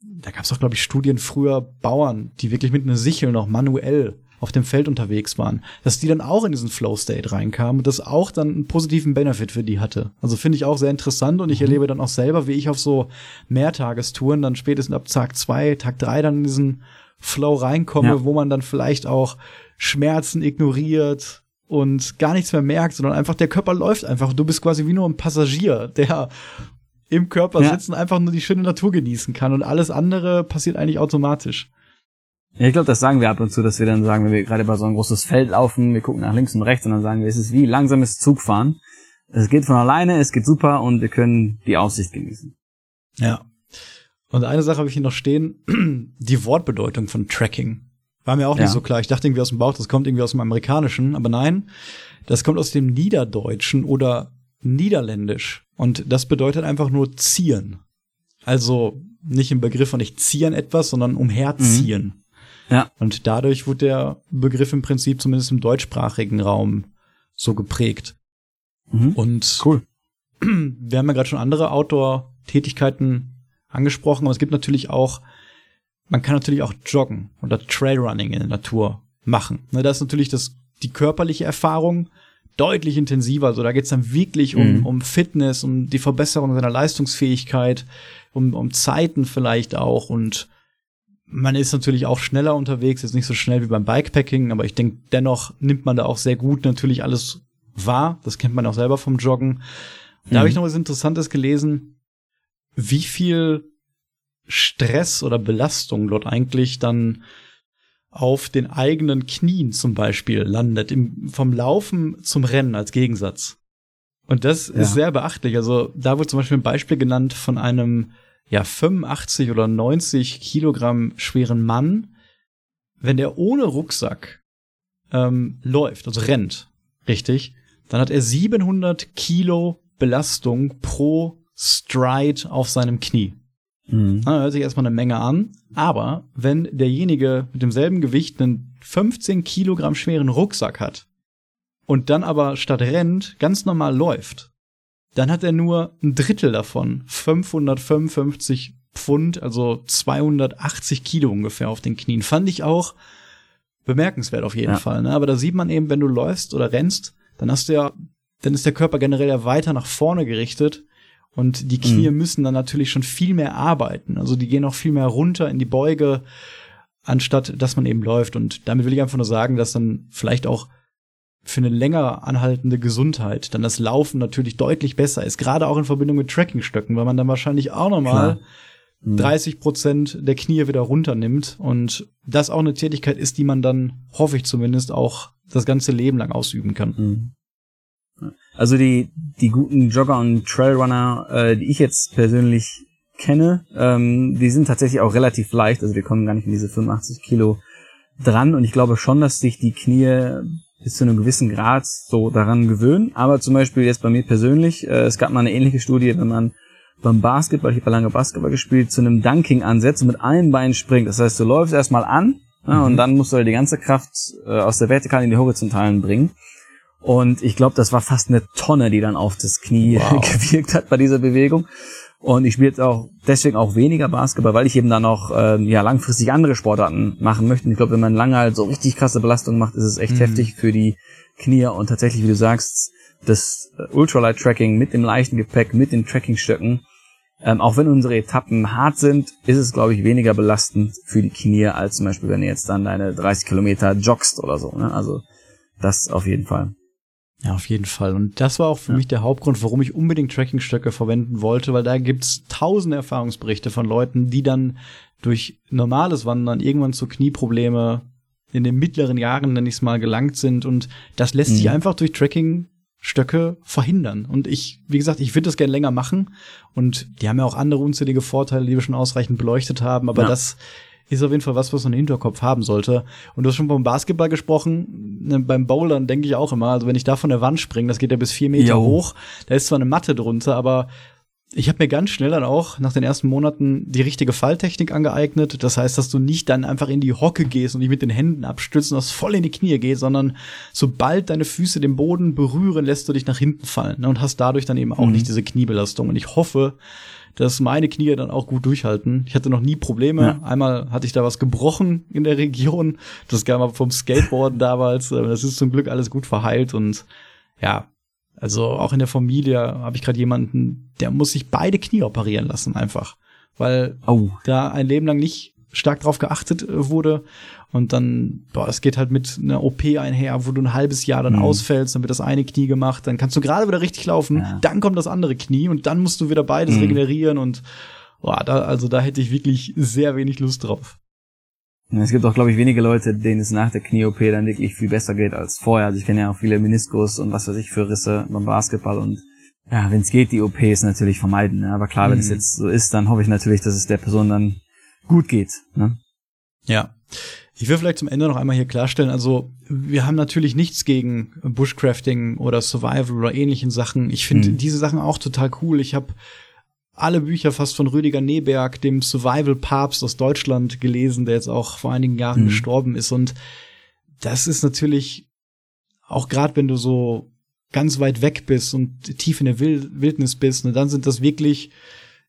da gab es auch, glaube ich, Studien früher Bauern, die wirklich mit einer Sichel noch manuell auf dem Feld unterwegs waren, dass die dann auch in diesen Flow-State reinkamen und das auch dann einen positiven Benefit für die hatte. Also finde ich auch sehr interessant und ich mhm. erlebe dann auch selber, wie ich auf so Mehrtagestouren dann spätestens ab Tag zwei, Tag drei dann in diesen Flow reinkomme, ja. wo man dann vielleicht auch Schmerzen ignoriert und gar nichts mehr merkt, sondern einfach der Körper läuft einfach. Du bist quasi wie nur ein Passagier, der im Körper ja. sitzen, einfach nur die schöne Natur genießen kann und alles andere passiert eigentlich automatisch. Ja, ich glaube, das sagen wir ab und zu, dass wir dann sagen, wenn wir gerade über so ein großes Feld laufen, wir gucken nach links und rechts und dann sagen wir, es ist wie langsames Zugfahren. Es geht von alleine, es geht super und wir können die Aussicht genießen. Ja. Und eine Sache habe ich hier noch stehen, die Wortbedeutung von Tracking. War mir auch ja. nicht so klar. Ich dachte irgendwie aus dem Bauch, das kommt irgendwie aus dem Amerikanischen, aber nein, das kommt aus dem Niederdeutschen oder Niederländisch. Und das bedeutet einfach nur ziehen. Also nicht im Begriff von ich ziehe an etwas, sondern umherziehen. Mhm. Ja. Und dadurch wurde der Begriff im Prinzip zumindest im deutschsprachigen Raum so geprägt. Mhm. Und cool. Wir haben ja gerade schon andere Outdoor-Tätigkeiten angesprochen, aber es gibt natürlich auch, man kann natürlich auch joggen oder Trailrunning in der Natur machen. Ne, das ist natürlich das, die körperliche Erfahrung, deutlich intensiver. Also da geht's dann wirklich um, mhm. um Fitness, um die Verbesserung seiner Leistungsfähigkeit, um, um Zeiten vielleicht auch. Und man ist natürlich auch schneller unterwegs, ist nicht so schnell wie beim Bikepacking, aber ich denke, dennoch nimmt man da auch sehr gut natürlich alles wahr. Das kennt man auch selber vom Joggen. Da mhm. habe ich noch was Interessantes gelesen, wie viel Stress oder Belastung dort eigentlich dann auf den eigenen Knien zum Beispiel landet, im, vom Laufen zum Rennen als Gegensatz. Und das ja. ist sehr beachtlich. Also da wurde zum Beispiel ein Beispiel genannt von einem ja 85 oder 90 Kilogramm schweren Mann, wenn der ohne Rucksack ähm, läuft, also rennt, richtig, dann hat er 700 Kilo Belastung pro Stride auf seinem Knie. Mhm. Na, hört sich erstmal eine Menge an. Aber wenn derjenige mit demselben Gewicht einen 15 Kilogramm schweren Rucksack hat und dann aber statt rennt ganz normal läuft, dann hat er nur ein Drittel davon, 555 Pfund, also 280 Kilo ungefähr auf den Knien. Fand ich auch bemerkenswert auf jeden ja. Fall. Ne? Aber da sieht man eben, wenn du läufst oder rennst, dann hast du ja, dann ist der Körper generell ja weiter nach vorne gerichtet und die Knie mhm. müssen dann natürlich schon viel mehr arbeiten. Also die gehen auch viel mehr runter in die Beuge, anstatt dass man eben läuft. Und damit will ich einfach nur sagen, dass dann vielleicht auch für eine länger anhaltende Gesundheit dann das Laufen natürlich deutlich besser ist. Gerade auch in Verbindung mit Trackingstöcken, weil man dann wahrscheinlich auch nochmal mhm. 30 Prozent der Knie wieder runternimmt. Und das auch eine Tätigkeit ist, die man dann, hoffe ich zumindest, auch das ganze Leben lang ausüben kann. Mhm. Also die, die guten Jogger und Trailrunner, äh, die ich jetzt persönlich kenne, ähm, die sind tatsächlich auch relativ leicht, also die kommen gar nicht in diese 85 Kilo dran und ich glaube schon, dass sich die Knie bis zu einem gewissen Grad so daran gewöhnen. Aber zum Beispiel jetzt bei mir persönlich, äh, es gab mal eine ähnliche Studie, wenn man beim Basketball, ich habe lange Basketball gespielt, zu einem Dunking ansetzt und mit einem Bein springt. Das heißt, du läufst erstmal an ja, mhm. und dann musst du halt die ganze Kraft äh, aus der Vertikalen in die Horizontalen bringen. Und ich glaube, das war fast eine Tonne, die dann auf das Knie wow. gewirkt hat bei dieser Bewegung. Und ich spiele jetzt auch deswegen auch weniger Basketball, weil ich eben dann noch ähm, ja langfristig andere Sportarten machen möchte. Und ich glaube, wenn man lange halt so richtig krasse Belastung macht, ist es echt mhm. heftig für die Knie. Und tatsächlich, wie du sagst, das Ultralight Tracking mit dem leichten Gepäck, mit den Trackingstöcken, ähm, auch wenn unsere Etappen hart sind, ist es, glaube ich, weniger belastend für die Knie, als zum Beispiel, wenn du jetzt dann deine 30 Kilometer joggst oder so. Ne? Also das auf jeden Fall. Ja, auf jeden Fall. Und das war auch für ja. mich der Hauptgrund, warum ich unbedingt Trackingstöcke verwenden wollte, weil da gibt's tausende Erfahrungsberichte von Leuten, die dann durch normales Wandern irgendwann zu Knieprobleme in den mittleren Jahren, nenne ich es mal, gelangt sind. Und das lässt mhm. sich einfach durch Tracking-Stöcke verhindern. Und ich, wie gesagt, ich würde das gerne länger machen. Und die haben ja auch andere unzählige Vorteile, die wir schon ausreichend beleuchtet haben. Aber ja. das ist auf jeden Fall was, was man im Hinterkopf haben sollte. Und du hast schon vom Basketball gesprochen. Ne, beim Bowlern denke ich auch immer, also wenn ich da von der Wand springe, das geht ja bis vier Meter jo. hoch, da ist zwar eine Matte drunter, aber ich habe mir ganz schnell dann auch nach den ersten Monaten die richtige Falltechnik angeeignet. Das heißt, dass du nicht dann einfach in die Hocke gehst und dich mit den Händen abstützt und das voll in die Knie geht, sondern sobald deine Füße den Boden berühren, lässt du dich nach hinten fallen ne, und hast dadurch dann eben auch mhm. nicht diese Kniebelastung. Und ich hoffe, dass meine Knie dann auch gut durchhalten. Ich hatte noch nie Probleme. Ja. Einmal hatte ich da was gebrochen in der Region. Das kam aber vom Skateboarden damals. Das ist zum Glück alles gut verheilt und ja, also auch in der Familie habe ich gerade jemanden, der muss sich beide Knie operieren lassen einfach, weil oh. da ein Leben lang nicht stark drauf geachtet äh, wurde und dann, boah, es geht halt mit einer OP einher, wo du ein halbes Jahr dann mhm. ausfällst, dann wird das eine Knie gemacht, dann kannst du gerade wieder richtig laufen, ja. dann kommt das andere Knie und dann musst du wieder beides mhm. regenerieren und boah, da, also da hätte ich wirklich sehr wenig Lust drauf. Es gibt auch, glaube ich, wenige Leute, denen es nach der Knie-OP dann wirklich viel besser geht als vorher. Also ich kenne ja auch viele Meniskus und was weiß ich für Risse beim Basketball und ja, wenn es geht, die OPs natürlich vermeiden. Ne? Aber klar, wenn es mhm. jetzt so ist, dann hoffe ich natürlich, dass es der Person dann gut geht. Ne? Ja. Ich will vielleicht zum Ende noch einmal hier klarstellen, also wir haben natürlich nichts gegen Bushcrafting oder Survival oder ähnlichen Sachen. Ich finde mhm. diese Sachen auch total cool. Ich habe alle Bücher fast von Rüdiger Neberg, dem Survival-Papst aus Deutschland, gelesen, der jetzt auch vor einigen Jahren mhm. gestorben ist. Und das ist natürlich, auch gerade wenn du so ganz weit weg bist und tief in der Wildnis bist, ne, dann sind das wirklich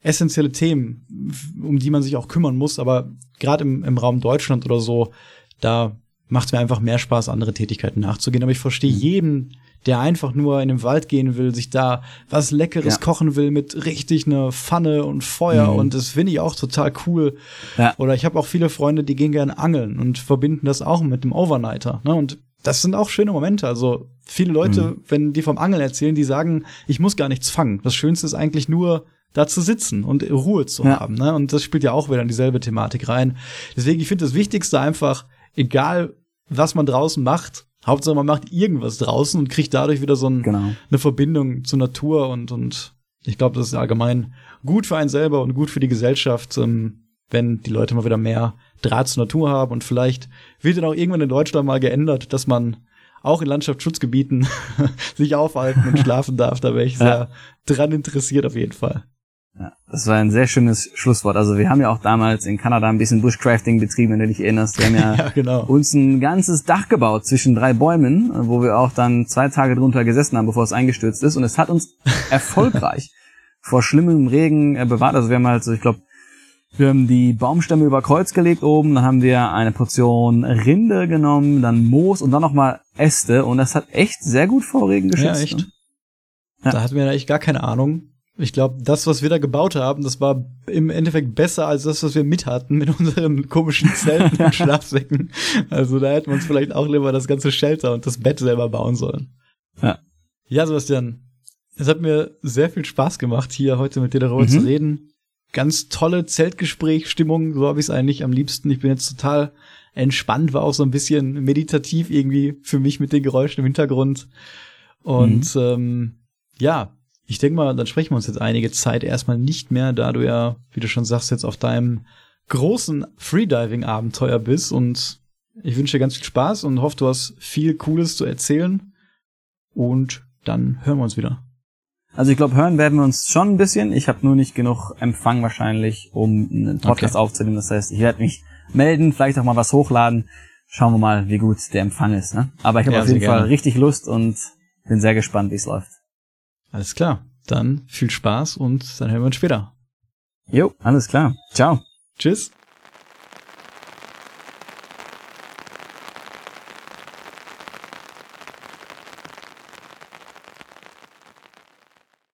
essentielle Themen, um die man sich auch kümmern muss. Aber gerade im, im Raum Deutschland oder so, da macht es mir einfach mehr Spaß, andere Tätigkeiten nachzugehen. Aber ich verstehe mhm. jeden, der einfach nur in den Wald gehen will, sich da was Leckeres ja. kochen will mit richtig einer Pfanne und Feuer mhm. und das finde ich auch total cool. Ja. Oder ich habe auch viele Freunde, die gehen gerne angeln und verbinden das auch mit dem Overnighter. Ne? Und das sind auch schöne Momente. Also viele Leute, mhm. wenn die vom Angeln erzählen, die sagen, ich muss gar nichts fangen. Das Schönste ist eigentlich nur da zu sitzen und Ruhe zu ja. haben. Ne? Und das spielt ja auch wieder in dieselbe Thematik rein. Deswegen, ich finde das Wichtigste einfach, egal was man draußen macht, Hauptsache man macht irgendwas draußen und kriegt dadurch wieder so ein, genau. eine Verbindung zur Natur und, und ich glaube, das ist allgemein gut für einen selber und gut für die Gesellschaft, ähm, wenn die Leute mal wieder mehr Draht zur Natur haben und vielleicht wird dann auch irgendwann in Deutschland mal geändert, dass man auch in Landschaftsschutzgebieten sich aufhalten und schlafen darf. Da wäre ich sehr ja. dran interessiert auf jeden Fall. Ja, das war ein sehr schönes Schlusswort. Also wir haben ja auch damals in Kanada ein bisschen Bushcrafting betrieben, wenn du dich erinnerst. Wir haben ja, ja genau. uns ein ganzes Dach gebaut zwischen drei Bäumen, wo wir auch dann zwei Tage drunter gesessen haben, bevor es eingestürzt ist. Und es hat uns erfolgreich vor schlimmem Regen äh, bewahrt. Also wir haben halt so, ich glaube, wir haben die Baumstämme über Kreuz gelegt oben, dann haben wir eine Portion Rinde genommen, dann Moos und dann nochmal Äste und das hat echt sehr gut vor Regen geschützt. Ja, echt. Ne? Ja. Da hatten wir eigentlich gar keine Ahnung. Ich glaube, das, was wir da gebaut haben, das war im Endeffekt besser als das, was wir mit hatten mit unseren komischen Zelten und Schlafsäcken. Also da hätten wir uns vielleicht auch lieber das ganze Shelter und das Bett selber bauen sollen. Ja. Ja, Sebastian, es hat mir sehr viel Spaß gemacht, hier heute mit dir darüber mhm. zu reden. Ganz tolle Zeltgesprächsstimmung, so habe ich es eigentlich am liebsten. Ich bin jetzt total entspannt, war auch so ein bisschen meditativ irgendwie für mich mit den Geräuschen im Hintergrund. Und mhm. ähm, ja, ich denke mal, dann sprechen wir uns jetzt einige Zeit erstmal nicht mehr, da du ja, wie du schon sagst, jetzt auf deinem großen Freediving-Abenteuer bist und ich wünsche dir ganz viel Spaß und hoffe, du hast viel Cooles zu erzählen und dann hören wir uns wieder. Also ich glaube, hören werden wir uns schon ein bisschen. Ich habe nur nicht genug Empfang wahrscheinlich, um einen Podcast okay. aufzunehmen. Das heißt, ich werde mich melden, vielleicht auch mal was hochladen. Schauen wir mal, wie gut der Empfang ist. Ne? Aber ich habe ja, auf jeden Fall richtig Lust und bin sehr gespannt, wie es läuft. Alles klar. Dann viel Spaß und dann hören wir uns später. Jo, alles klar. Ciao. Tschüss.